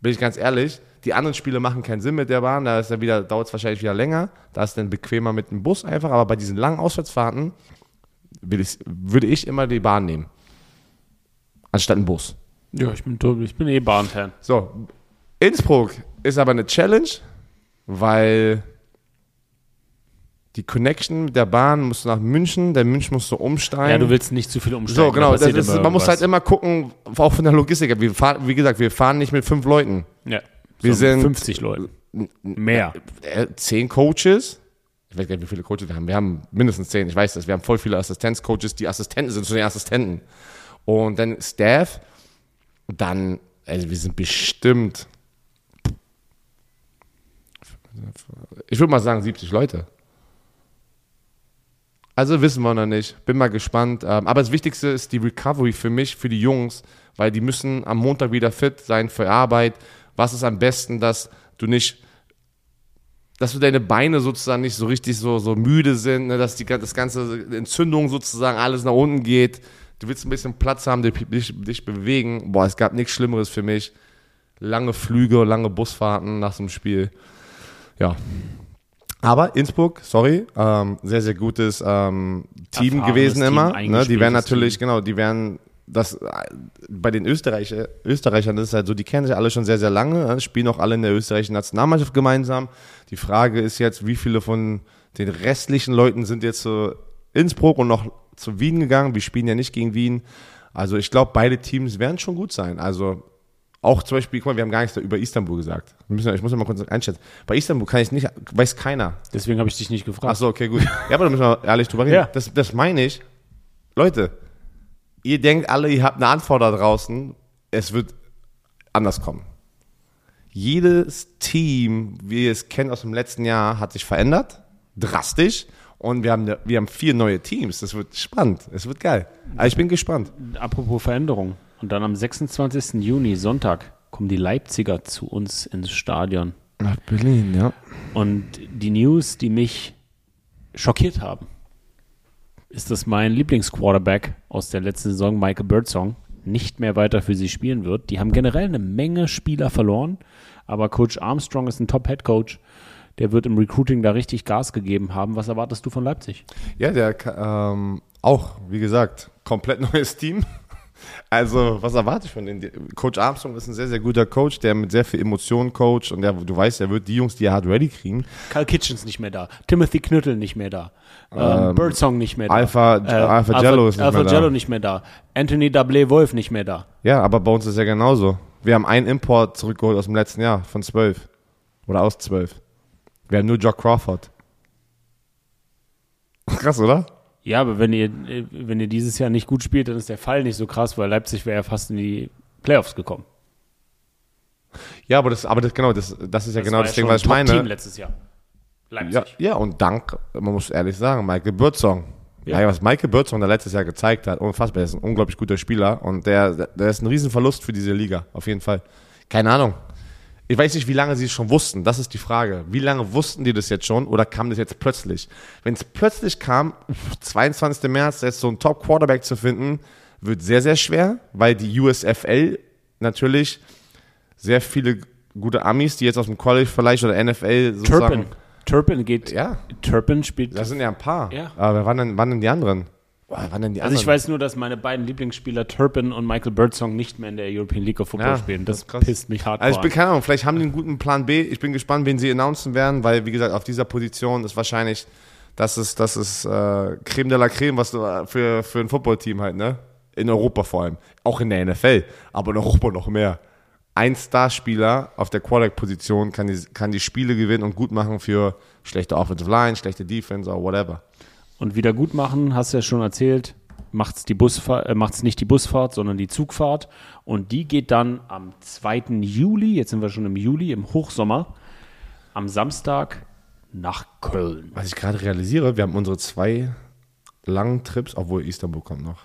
bin ich ganz ehrlich, die anderen Spiele machen keinen Sinn mit der Bahn, da ist ja wieder, dauert es wahrscheinlich wieder länger, da ist dann bequemer mit dem Bus einfach, aber bei diesen langen Auswärtsfahrten will ich, würde ich immer die Bahn nehmen. Anstatt einen Bus. Ja, ich bin, ich bin eh Bahnfan. So, Innsbruck ist aber eine Challenge, weil die Connection mit der Bahn muss nach München, der München muss so umsteigen. Ja, du willst nicht zu viel umsteigen. so, genau. da Das ist, man muss halt immer gucken, auch von der Logistik. Wir fahren, wie gesagt, wir fahren nicht mit fünf Leuten. Ja. Wir so sind- 50 Leute. Mehr. Äh, zehn Coaches. Ich weiß gar nicht, wie viele Coaches wir haben. Wir haben mindestens zehn. Ich weiß das. Wir haben voll viele Assistenzcoaches, die Assistenten sind zu den Assistenten. Und dann Staff. Dann, also wir sind bestimmt, ich würde mal sagen 70 Leute. Also wissen wir noch nicht. Bin mal gespannt. Ähm, Aber das Wichtigste ist die Recovery für mich, für die Jungs, weil die müssen am Montag wieder fit sein für Arbeit. Was ist am besten, dass du nicht dass du deine Beine sozusagen nicht so richtig so, so müde sind, ne, dass die, das ganze Entzündung sozusagen alles nach unten geht. Du willst ein bisschen Platz haben, dich, dich, dich bewegen. Boah, es gab nichts Schlimmeres für mich. Lange Flüge, lange Busfahrten nach so einem Spiel. Ja. Aber Innsbruck, sorry, ähm, sehr, sehr gutes ähm, Team Erfahrenes gewesen Team, immer. Ne? Die werden natürlich, Team. genau, die werden das äh, bei den Österreicher, Österreichern ist es halt so, die kennen sich alle schon sehr, sehr lange, ne? spielen auch alle in der österreichischen Nationalmannschaft gemeinsam. Die Frage ist jetzt, wie viele von den restlichen Leuten sind jetzt zu Innsbruck und noch zu Wien gegangen. Wir spielen ja nicht gegen Wien. Also ich glaube, beide Teams werden schon gut sein. Also auch zum Beispiel, guck mal, wir haben gar nichts über Istanbul gesagt. Müssen, ich muss mal kurz einschätzen. Bei Istanbul kann ich nicht, weiß keiner. Deswegen habe ich dich nicht gefragt. Achso, okay, gut. Ja, aber da müssen wir ehrlich drüber reden. Ja. Das, das meine ich. Leute, ihr denkt alle, ihr habt eine Antwort da draußen. Es wird anders kommen. Jedes Team, wie ihr es kennt aus dem letzten Jahr, hat sich verändert. Drastisch. Und wir haben, wir haben vier neue Teams. Das wird spannend. Es wird geil. Also ich bin gespannt. Apropos Veränderung. Und dann am 26. Juni, Sonntag, kommen die Leipziger zu uns ins Stadion. Nach Berlin, ja. Und die News, die mich schockiert haben, ist, dass mein Lieblingsquarterback aus der letzten Saison, Michael Birdsong, nicht mehr weiter für sie spielen wird. Die haben generell eine Menge Spieler verloren, aber Coach Armstrong ist ein Top-Head-Coach. Der wird im Recruiting da richtig Gas gegeben haben. Was erwartest du von Leipzig? Ja, der ähm, auch, wie gesagt, komplett neues Team. Also, was erwarte ich von denen? Coach Armstrong ist ein sehr, sehr guter Coach, der mit sehr viel Emotionen coacht und der, du weißt, er wird die Jungs, die er hat, ready kriegen. Carl Kitchens nicht mehr da. Timothy Knüttel nicht mehr da. Ähm, Birdsong nicht mehr da. Alpha, Äh, Alpha Jello ist nicht Alpha mehr da. Jello nicht mehr da. Anthony Double Wolf nicht mehr da. Ja, aber bei uns ist ja genauso. Wir haben einen Import zurückgeholt aus dem letzten Jahr von zwölf. Oder aus zwölf. Wir haben nur Jock Crawford. Krass, oder? Ja, aber wenn ihr, wenn ihr dieses Jahr nicht gut spielt, dann ist der Fall nicht so krass, weil Leipzig wäre ja fast in die Playoffs gekommen. Ja, aber das, aber das, genau, das, das ist ja genau war das ja Ding, was ich Top-Team meine. letztes Jahr. Ja, Leipzig. ja, und dank, man muss ehrlich sagen, Michael Birdsong. Ja. Ja. was Michael Birdsong da letztes Jahr gezeigt hat, unfassbar, er ist ein unglaublich guter Spieler und der, der ist ein Riesenverlust für diese Liga, auf jeden Fall. Keine Ahnung. Ich weiß nicht, wie lange sie es schon wussten, das ist die Frage. Wie lange wussten die das jetzt schon oder kam das jetzt plötzlich? Wenn es plötzlich kam, uff, 22. März, jetzt so einen Top-Quarterback zu finden, wird sehr, sehr schwer, weil die USFL natürlich sehr viele gute Amis, die jetzt aus dem College vielleicht oder NFL sozusagen... Turpin. Turpin geht. Ja, Turpin spielt. das sind ja ein paar. Ja. Aber waren denn, wann denn die anderen? Wann denn die also ich weiß nur, dass meine beiden Lieblingsspieler Turpin und Michael Birdsong nicht mehr in der European League of Football Ja, spielen. das Das, pisst mich hart Also ich bin keine Ahnung, vielleicht haben die einen guten Plan B. Ich bin gespannt, wen sie announcen werden, weil wie gesagt, auf dieser Position ist wahrscheinlich, das ist, das ist äh, Creme de la Creme, was du äh, für, für ein Footballteam halt, ne? In Europa vor allem. Auch in der NFL, aber in Europa noch mehr. Ein Starspieler auf der Quarterback-Position kann die, kann die Spiele gewinnen und gut machen für schlechte Offensive Line, schlechte Defense oder whatever. Und wieder gut machen, hast du ja schon erzählt, macht's die Busfahrt, äh, nicht die Busfahrt, sondern die Zugfahrt. Und die geht dann am 2. Juli, jetzt sind wir schon im Juli, im Hochsommer, am Samstag nach Köln. Was ich gerade realisiere, wir haben unsere zwei langen Trips, obwohl Istanbul kommt noch.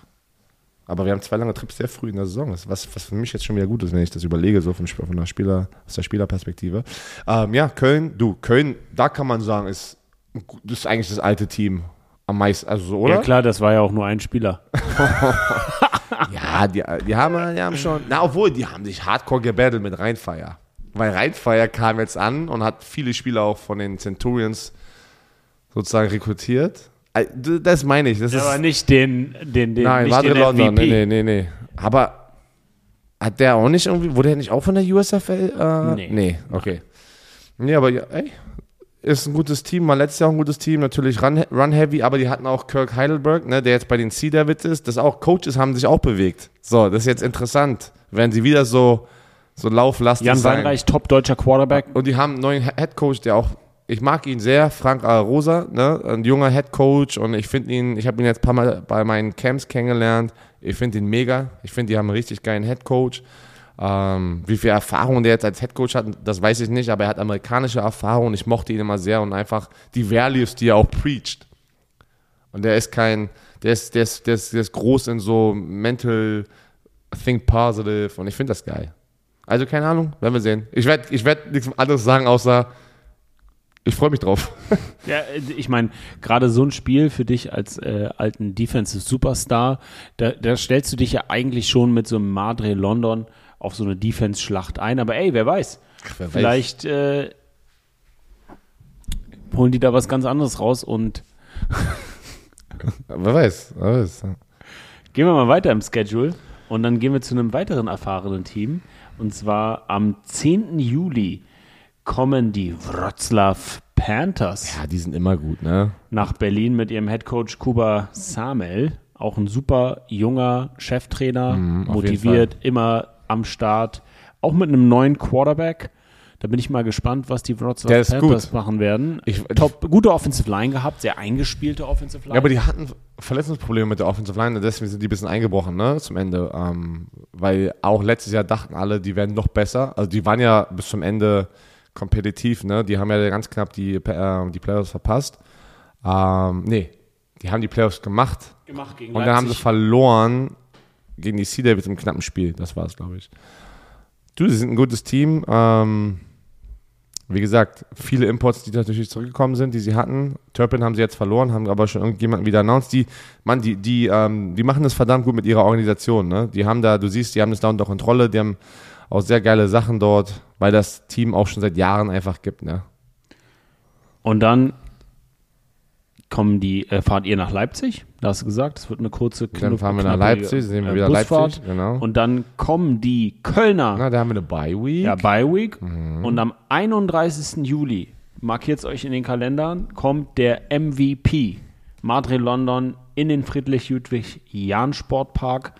Aber wir haben zwei lange Trips sehr früh in der Saison. Was, was für mich jetzt schon wieder gut ist, wenn ich das überlege, so von, von der Spieler, aus der Spielerperspektive. Ähm, ja, Köln, du, Köln, da kann man sagen, ist, ist eigentlich das alte Team am meisten, also so, oder? Ja klar, das war ja auch nur ein Spieler. Ja, die, die, haben, die haben schon, na, obwohl, die haben sich hardcore gebattelt mit Rheinfeier. Weil Rheinfeier kam jetzt an und hat viele Spieler auch von den Centurions sozusagen rekrutiert. Äh, Das meine ich. Das Ja, ist, aber nicht den, den, den, nein, nicht Madrid den London. MVP. Nee, nee, nee, nee. Aber hat der auch nicht irgendwie, wurde er nicht auch von der USFL? Äh, Nee. Nee, okay. Nee, aber ja, ey, ist ein gutes Team, war letztes Jahr auch ein gutes Team, natürlich run, run heavy, aber die hatten auch Kirk Heidelberg, ne, der jetzt bei den Sea Devils ist, das auch, Coaches haben sich auch bewegt. So, das ist jetzt interessant. Werden sie wieder so, so lauflastig Jan sein. Weinreich, top deutscher Quarterback. Und die haben einen neuen Head Coach, der auch, ich mag ihn sehr, Frank Rosa, ne? ein junger Head Coach und ich finde ihn, ich habe ihn jetzt ein paar Mal bei meinen Camps kennengelernt. Ich finde ihn mega. Ich finde, die haben einen richtig geilen Head Coach. Ähm, wie viel Erfahrung der jetzt als Head Coach hat, das weiß ich nicht, aber er hat amerikanische Erfahrung ich mochte ihn immer sehr und einfach die Values, die er auch preacht. Und der ist kein, der ist, der ist, der ist, der ist groß in so mental think positive und ich finde das geil. Also keine Ahnung, werden wir sehen. Ich werde ich werd nichts anderes sagen, außer ich freue mich drauf. Ja, ich meine, gerade so ein Spiel für dich als äh, alten Defensive Superstar, da, da stellst du dich ja eigentlich schon mit so einem Madre London auf so eine Defense-Schlacht ein. Aber ey, wer weiß, wer weiß. vielleicht äh, holen die da was ganz anderes raus und Wer weiß, wer weiß. Gehen wir mal weiter im Schedule und dann gehen wir zu einem weiteren erfahrenen Team. Und zwar am 10. Juli kommen die Wroclaw Panthers Ja, die sind immer gut, ne? nach Berlin mit ihrem Headcoach Kuba Samel. Auch ein super junger Cheftrainer, Mhm, motiviert, immer am Start. Auch mit einem neuen Quarterback. Da bin ich mal gespannt, was die ist Panthers gut. machen werden. Ich- Top, gute Offensive Line gehabt, sehr eingespielte Offensive Line. Ja, aber die hatten Verletzungsprobleme mit der Offensive Line deswegen sind die ein bisschen eingebrochen, ne, zum Ende. Ähm, weil auch letztes Jahr dachten alle, die werden noch besser. Also die waren ja bis zum Ende kompetitiv, ne? Die haben ja ganz knapp die, äh, die Playoffs verpasst. Ähm, nee, die haben die Playoffs gemacht gemacht gegen und dann haben sie Leipzig. verloren gegen die Sea Devils im knappen Spiel. Das war es, glaube ich. Du, sie sind ein gutes Team. Ähm, wie gesagt, viele Imports, die natürlich zurückgekommen sind, die sie hatten. Turpin haben sie jetzt verloren, haben aber schon irgendjemanden wieder announced. Die, Mann, die, die, ähm, die machen das verdammt gut mit ihrer Organisation. Ne? Die haben da, du siehst, die haben das da unter Kontrolle. Die haben auch sehr geile Sachen dort, weil das Team auch schon seit Jahren einfach gibt. Ne? Und dann kommen die, äh, fahrt ihr nach Leipzig? Da hast du gesagt, es wird eine kurze, Dann fahren wir nach Leipzig, sehen wir äh, wieder Busfahrt. Leipzig. Genau. Und dann kommen die Kölner, Na, da haben wir eine Bye-Week. ja, Bye Week. Mhm. Und am 31. Juli, markiert es euch in den Kalendern, kommt der MVP Madrid London in den Friedrich-Ludwig-Jahn-Sportpark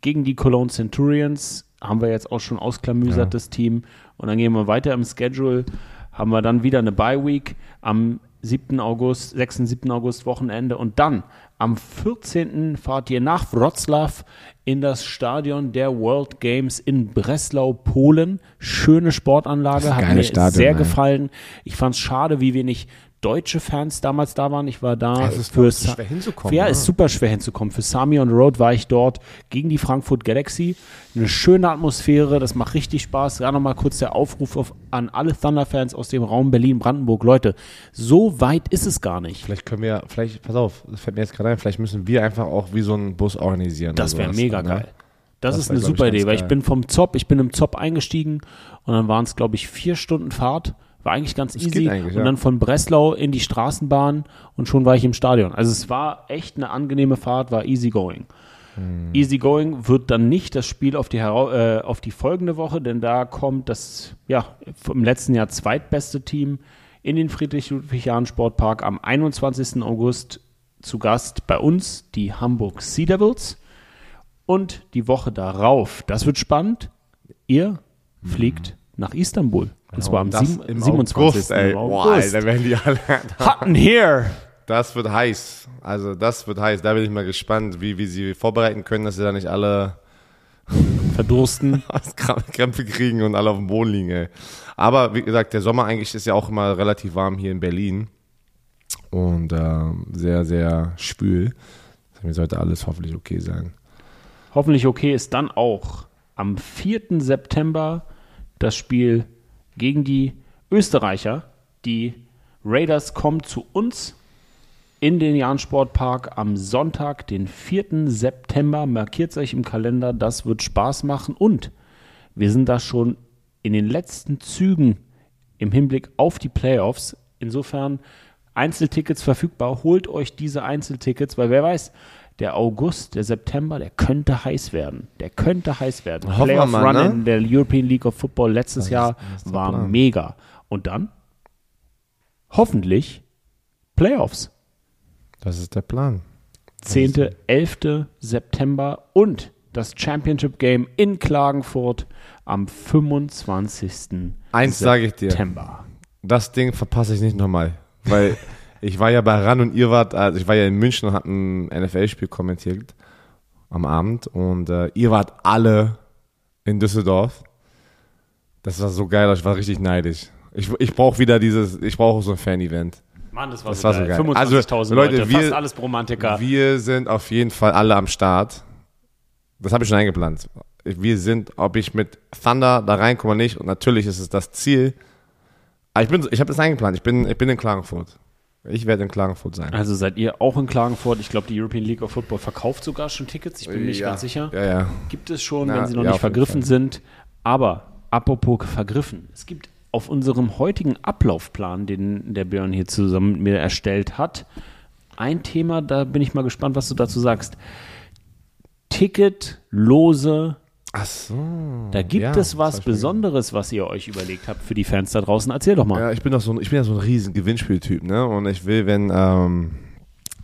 gegen die Cologne Centurions. Haben wir jetzt auch schon ausklamüsert, Ja. das Team. Und dann gehen wir weiter im Schedule. Haben wir dann wieder eine Bye Week am 7. August, 6. 7. August Wochenende. Und dann am 14. fahrt ihr nach Wroclaw in das Stadion der World Games in Breslau, Polen. Schöne Sportanlage, hat mir Stadion, sehr ey. gefallen. Ich fand es schade, wie wenig deutsche Fans damals da waren. Ich war da Es ist für schwer hinzukommen. ja, ne? ist super schwer hinzukommen. Für Sami on the Road war ich dort gegen die Frankfurt Galaxy. Eine schöne Atmosphäre, das macht richtig Spaß. Da nochmal kurz der Aufruf auf, an alle Thunder-Fans aus dem Raum Berlin-Brandenburg. Leute, so weit ist es gar nicht. Vielleicht können wir, vielleicht, pass auf, das fällt mir jetzt gerade ein, vielleicht müssen wir einfach auch wie so einen Bus organisieren. Das wäre mega ne? geil. Das, Das ist eine super Idee, weil ich bin vom Zop, ich bin im Zop eingestiegen und dann waren es, glaube ich, vier Stunden Fahrt. War eigentlich ganz Das easy. eigentlich, und dann von Breslau in die Straßenbahn und schon war ich im Stadion. Also es war echt eine angenehme Fahrt, war easy going. Hm. Easy going wird dann nicht das Spiel auf die, äh, auf die folgende Woche, denn da kommt das ja im letzten Jahr zweitbeste Team in den Friedrich-Ludwig-Jahn-Sportpark am 21. August zu Gast bei uns, die Hamburg Sea Devils. Und die Woche darauf, das wird spannend, ihr fliegt nach Istanbul. Und zwar am. Genau, das im 27. August, ey. Boah, August. Alter, werden die alle. Hot in here. Das wird heiß. Also, das wird heiß. Da bin ich mal gespannt, wie, wie sie vorbereiten können, dass sie da nicht alle Verdursten. Krämpfe kriegen und alle auf dem Boden liegen, ey. Aber wie gesagt, der Sommer eigentlich ist ja auch immer relativ warm hier in Berlin. Und ähm, sehr, sehr schwül. Deswegen sollte alles hoffentlich okay sein. Hoffentlich okay ist dann auch am 4. September das Spiel gegen die Österreicher. Die Raiders kommen zu uns in den Jahn-Sportpark am Sonntag, den 4. September. Markiert euch im Kalender, das wird Spaß machen. Und wir sind da schon in den letzten Zügen im Hinblick auf die Playoffs. Insofern Einzeltickets verfügbar. Holt euch diese Einzeltickets, weil wer weiß, der August, der September, der könnte heiß werden. Der könnte heiß werden. Hoffen wir Playoff mal, Run ne? in der European League of Football letztes Das Jahr ist- das war Plan. mega. Und dann hoffentlich Playoffs. Das ist der Plan. 10., 11. September und das Championship Game in Klagenfurt am 25. Eins sage ich dir. September. Das Ding verpasse ich nicht nochmal. Weil ich war ja bei RAN und ihr wart, also ich war ja in München und habe ein NFL-Spiel kommentiert am Abend und äh, ihr wart alle in Düsseldorf. Das war so geil, ich war richtig neidisch. Ich, ich brauche wieder dieses, ich brauche so ein Fan-Event. Mann, das war, Das so, war so geil. geil. 25.000 Also, Leute, Leute, wir- fast alles Bromantiker. Wir sind auf jeden Fall alle am Start. Das habe ich schon eingeplant. Wir sind, ob ich mit Thunder da reinkomme oder nicht, und natürlich ist es das Ziel. Aber ich, bin, ich habe das eingeplant. Ich bin, ich bin in Klagenfurt. Ich werde in Klagenfurt sein. Also seid ihr auch in Klagenfurt? Ich glaube, die European League of Football verkauft sogar schon Tickets. Ich bin mir nicht Ja. ganz sicher. Ja, ja. Gibt es schon, Na, wenn sie noch nicht vergriffen sind. Aber apropos vergriffen. Es gibt auf unserem heutigen Ablaufplan, den der Björn hier zusammen mit mir erstellt hat, ein Thema, da bin ich mal gespannt, was du dazu sagst. Ticketlose. Ach so. Da gibt Ja, es was Besonderes, was ihr euch überlegt habt für die Fans da draußen. Erzähl doch mal. Ja, ich bin doch so ein, ich bin ja so ein riesen Gewinnspieltyp, ne? Und ich will, wenn, ähm,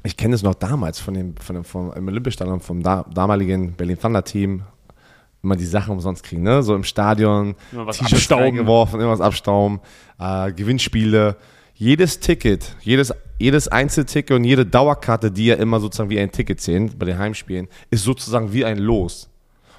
ich kenne es noch damals von dem, von dem vom, Olympiastadion vom da, damaligen Berlin Thunder Team, immer die Sachen umsonst kriegen, ne? So im Stadion, T-Shirts reingeworfen, irgendwas abstauben, äh, Gewinnspiele. Jedes Ticket, jedes, jedes Einzelticket und jede Dauerkarte, die ja immer sozusagen wie ein Ticket zählen bei den Heimspielen, ist sozusagen wie ein Los.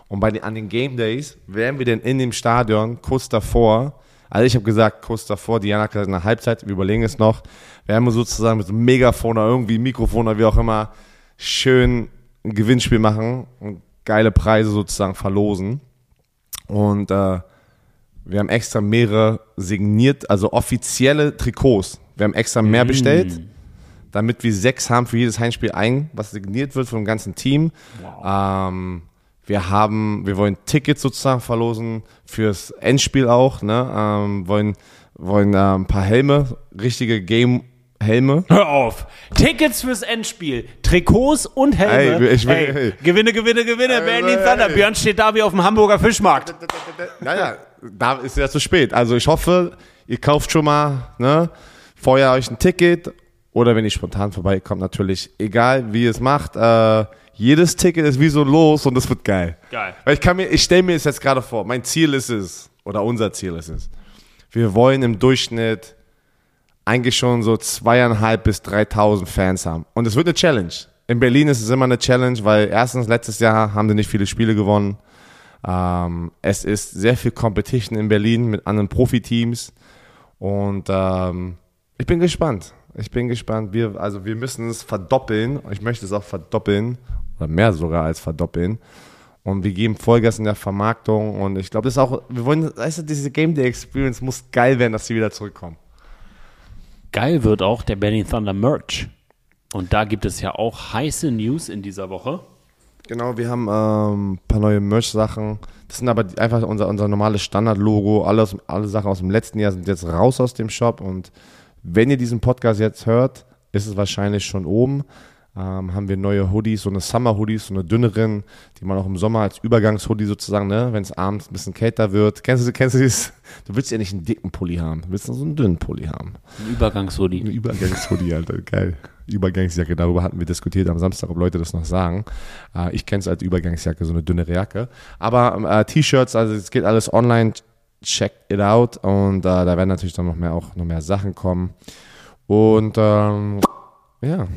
Und bei den, an den Game Days wären wir denn in dem Stadion kurz davor, also ich habe gesagt, kurz davor, Diana hat gesagt, nach Halbzeit, wir überlegen es noch, werden wir sozusagen mit so einem Megafon oder irgendwie Mikrofon oder wie auch immer schön ein Gewinnspiel machen und geile Preise sozusagen verlosen. Und äh, wir haben extra mehrere signiert, also offizielle Trikots. Wir haben extra mehr Mm. bestellt, damit wir sechs haben für jedes Heimspiel ein, was signiert wird vom ganzen Team. Ähm, wir haben, wir wollen Tickets sozusagen verlosen fürs Endspiel auch, ne? Ähm, wollen, wollen äh, ein paar Helme, richtige Game-Helme. Hör auf. Tickets fürs Endspiel, Trikots und Helme. Ey, ich will- Ey, ey. Gewinne, Gewinne, Gewinne. Berlin. Thunder. Björn steht da wie auf dem Hamburger Fischmarkt. Naja, da ist ja zu spät. Also ich hoffe, ihr kauft schon mal, ne? Vorher euch ein Ticket oder wenn ihr spontan vorbeikommt, natürlich, egal wie ihr es macht, äh, jedes Ticket ist wie so los und das wird geil. Geil. Weil ich kann mir, ich stelle mir es jetzt gerade vor, mein Ziel ist es, oder unser Ziel ist es, wir wollen im Durchschnitt eigentlich schon so zweieinhalb bis 3.000 Fans haben. Und es wird eine Challenge. In Berlin ist es immer eine Challenge, weil erstens letztes Jahr haben sie nicht viele Spiele gewonnen. Ähm, es ist sehr viel Competition in Berlin mit anderen Profiteams. Und ähm, ich bin gespannt. Ich bin gespannt. Wir, also wir müssen es verdoppeln. Ich möchte es auch verdoppeln. Oder mehr sogar als verdoppeln. Und wir geben Vollgas in der Vermarktung. Und ich glaube, das ist auch, wir wollen, weißt du, diese Game Day Experience muss geil werden, dass sie wieder zurückkommen. Geil wird auch der Berlin Thunder Merch. Und da gibt es ja auch heiße News in dieser Woche. Genau, wir haben ähm, ein paar neue Merch-Sachen. Das sind aber einfach unser, unser normales Standard-Logo. Alle, aus- alle Sachen aus dem letzten Jahr sind jetzt raus aus dem Shop. Und wenn ihr diesen Podcast jetzt hört, ist es wahrscheinlich schon oben. Ähm, haben wir neue Hoodies, so eine Summer-Hoodies, so eine dünneren, die man auch im Sommer als Übergangshoodie sozusagen, ne, wenn es abends ein bisschen kälter wird. Kennst du, kennst du das? Du willst ja nicht einen dicken Pulli haben, du willst nur so einen dünnen Pulli haben. Ein Übergangshoodie. Eine Übergangshoodie, Alter, geil. Übergangsjacke, darüber hatten wir diskutiert am Samstag, ob Leute das noch sagen. Äh, ich kenne es als Übergangsjacke, so eine dünnere Jacke. Aber äh, T-Shirts, also es geht alles online, check it out und äh, da werden natürlich dann noch mehr, auch noch mehr Sachen kommen. Und ähm, ja,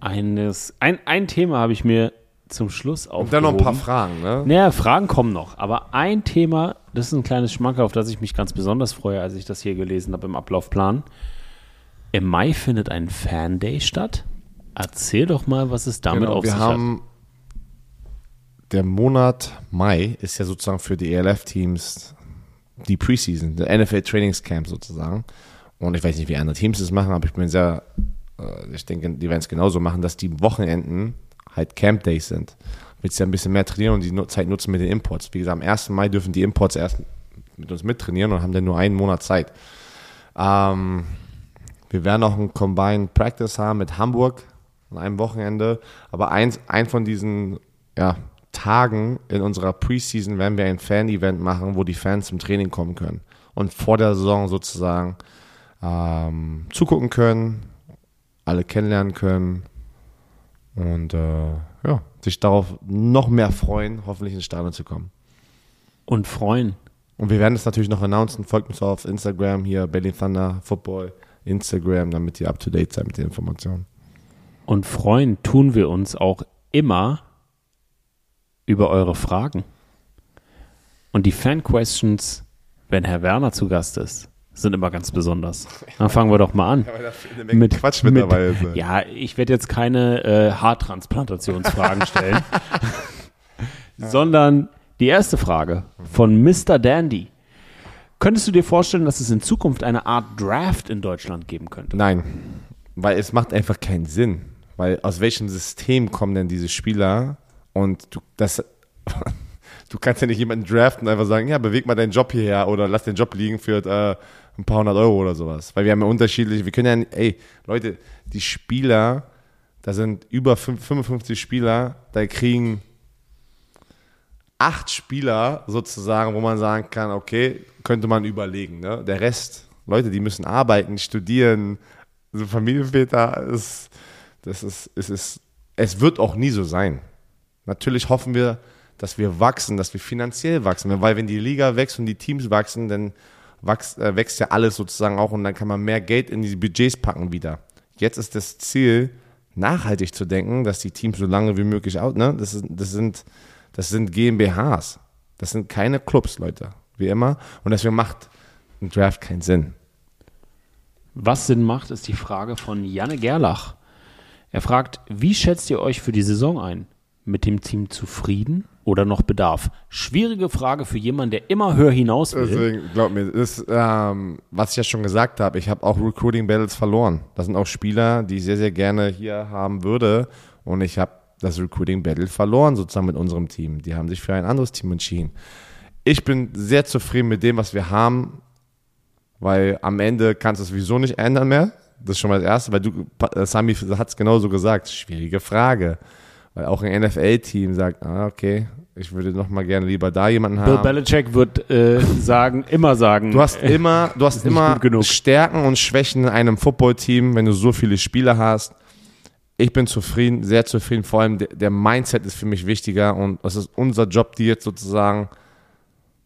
Eines, ein, ein Thema habe ich mir zum Schluss und aufgehoben. dann noch ein paar Fragen, ne? Naja, Fragen kommen noch. Aber ein Thema, das ist ein kleines Schmankerl, auf das ich mich ganz besonders freue, als ich das hier gelesen habe im Ablaufplan. Im Mai findet ein Fan Day statt. Erzähl doch mal, was es damit Genau, auf wir sich haben der Monat Mai ist ja sozusagen für die ELF-Teams die Preseason, der NFL Trainingscamp sozusagen. Und ich weiß nicht, wie andere Teams das machen, aber ich bin sehr, ich denke, die werden es genauso machen, dass die Wochenenden halt Camp Days sind. Willst ja ein bisschen mehr trainieren und die Zeit nutzen mit den Imports. Wie gesagt, am 1. Mai dürfen die Imports erst mit uns mittrainieren und haben dann nur einen Monat Zeit. Ähm, Wir werden auch ein Combined Practice haben mit Hamburg an einem Wochenende. Aber eins, ein von diesen ja, Tagen in unserer Preseason werden wir ein Fan-Event machen, wo die Fans zum Training kommen können und vor der Saison sozusagen ähm, zugucken können, alle kennenlernen können und äh, ja, sich darauf noch mehr freuen, hoffentlich ins Stadion zu kommen. Und freuen. Und wir werden es natürlich noch announcen. Folgt uns auf Instagram hier, Berlin Thunder Football, Instagram, damit ihr up to date seid mit den Informationen. Und freuen tun wir uns auch immer über eure Fragen. Und die Fan-Questions, wenn Herr Werner zu Gast ist, sind immer ganz besonders. Dann fangen wir doch mal an. mit Quatsch mit, dabei ist. Ja, ich werde jetzt keine äh, Haartransplantationsfragen stellen, sondern die erste Frage von Mr. Dandy. Könntest du dir vorstellen, dass es in Zukunft eine Art Draft in Deutschland geben könnte? Nein, weil es macht einfach keinen Sinn. Weil aus welchem System kommen denn diese Spieler? Und du, das, du kannst ja nicht jemanden draften und einfach sagen, ja, beweg mal deinen Job hierher oder lass den Job liegen für äh, ein paar hundert Euro oder sowas. Weil wir haben ja unterschiedliche, wir können ja, ey, Leute, die Spieler, da sind über 55 Spieler, da kriegen acht Spieler sozusagen, wo man sagen kann, okay, könnte man überlegen. Ne? Der Rest, Leute, die müssen arbeiten, studieren, so Familienväter, ist, das ist, es ist, es wird auch nie so sein. Natürlich hoffen wir, dass wir wachsen, dass wir finanziell wachsen, weil wenn die Liga wächst und die Teams wachsen, dann wächst, äh, wächst ja alles sozusagen auch und dann kann man mehr Geld in die Budgets packen wieder. Jetzt ist das Ziel, nachhaltig zu denken, dass die Teams so lange wie möglich out, ne? Das, ist, das, sind, das sind GmbHs. Das sind keine Clubs, Leute. Wie immer. Und deswegen macht ein Draft keinen Sinn. Was Sinn macht, ist die Frage von Janne Gerlach. Er fragt, wie schätzt ihr euch für die Saison ein? Mit dem Team zufrieden oder noch Bedarf? Schwierige Frage für jemanden, der immer höher hinaus will. Deswegen, glaub mir, ist, ähm, was ich ja schon gesagt habe, ich habe auch Recruiting Battles verloren. Das sind auch Spieler, die ich sehr, sehr gerne hier haben würde. Und ich habe das Recruiting Battle verloren, sozusagen mit unserem Team. Die haben sich für ein anderes Team entschieden. Ich bin sehr zufrieden mit dem, was wir haben, weil am Ende kannst du es sowieso nicht ändern mehr. Das ist schon mal das Erste, weil du, äh, Sami hat es genauso gesagt, schwierige Frage. Weil auch ein NFL-Team sagt, ah, okay, ich würde noch mal gerne lieber da jemanden haben. Bill Belichick wird äh, sagen, immer sagen. Du hast immer, du hast immer Stärken und Schwächen in einem Football-Team, wenn du so viele Spieler hast. Ich bin zufrieden, sehr zufrieden. Vor allem der, der Mindset ist für mich wichtiger und es ist unser Job, die jetzt sozusagen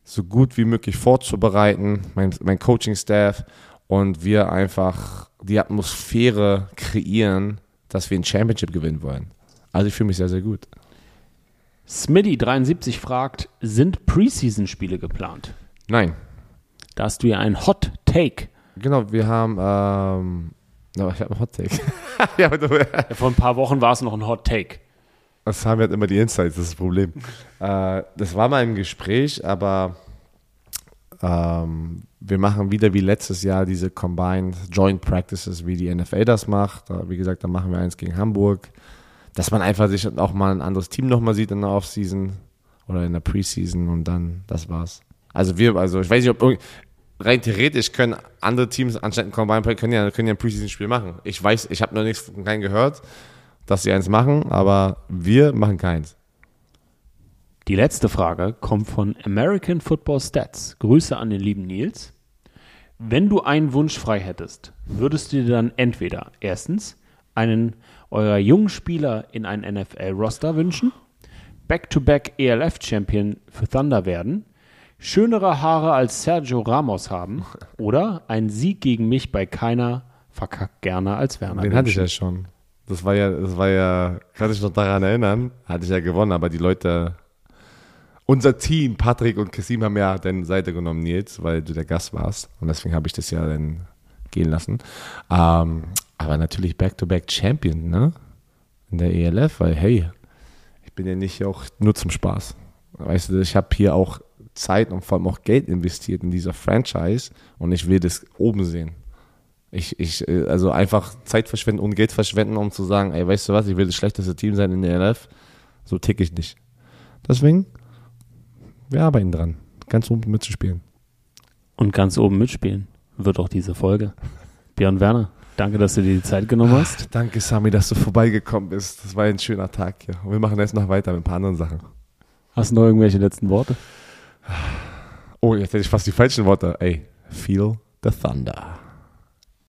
so gut wie möglich vorzubereiten, mein, mein Coaching-Staff und wir einfach die Atmosphäre kreieren, dass wir ein Championship gewinnen wollen. Also ich fühle mich sehr, sehr gut. Smitty73 fragt, sind Preseason-Spiele geplant? Nein. Da hast du ja einen Hot Take. Genau, wir haben, ähm, no, ich habe einen Hot Take. ja, Vor ein paar Wochen war es noch ein Hot Take. Das haben wir halt immer die Insights, das ist das Problem. äh, das war mal im Gespräch, aber ähm, wir machen wieder wie letztes Jahr diese Combined Joint Practices, wie die NFL das macht. Wie gesagt, da machen wir eins gegen Hamburg dass man einfach sich auch mal ein anderes Team nochmal sieht in der Offseason oder in der Preseason und dann, das war's. Also wir, also ich weiß nicht, ob rein theoretisch können andere Teams anstatt ein Combine können ja, können ja ein Preseason-Spiel machen. Ich weiß, ich habe noch nichts von keinem gehört, dass sie eins machen, aber wir machen keins. Die letzte Frage kommt von American Football Stats. Grüße an den lieben Nils. Wenn du einen Wunsch frei hättest, würdest du dir dann entweder erstens einen eurer jungen Spieler in ein NFL-Roster wünschen, Back-to-Back ELF-Champion für Thunder werden, schönere Haare als Sergio Ramos haben oder einen Sieg gegen mich bei keiner verkackt gerne als Werner. Den wünschen. hatte ich ja schon. Das war ja, das war ja, kann ich noch daran erinnern, hatte ich ja gewonnen, aber die Leute, unser Team, Patrick und Kasim haben ja deine Seite genommen, Nils, weil du der Gast warst. Und deswegen habe ich das ja dann gehen lassen. Ähm, aber natürlich Back-to-Back Champion, ne? In der ELF, weil hey, ich bin ja nicht auch nur zum Spaß. Weißt du, ich habe hier auch Zeit und vor allem auch Geld investiert in dieser Franchise und ich will das oben sehen. Ich, ich, also einfach Zeit verschwenden und Geld verschwenden, um zu sagen, ey, weißt du was, ich will das schlechteste Team sein in der ELF. So tick ich nicht. Deswegen, wir arbeiten dran, ganz oben mitzuspielen. Und ganz oben mitspielen wird auch diese Folge. Björn Werner, Danke, dass du dir die Zeit genommen hast. Ach, danke, Sami, dass du vorbeigekommen bist. Das war ein schöner Tag hier. Und wir machen jetzt noch weiter mit ein paar anderen Sachen. Hast du noch irgendwelche letzten Worte? Oh, jetzt hätte ich fast die falschen Worte. Ey, feel the thunder.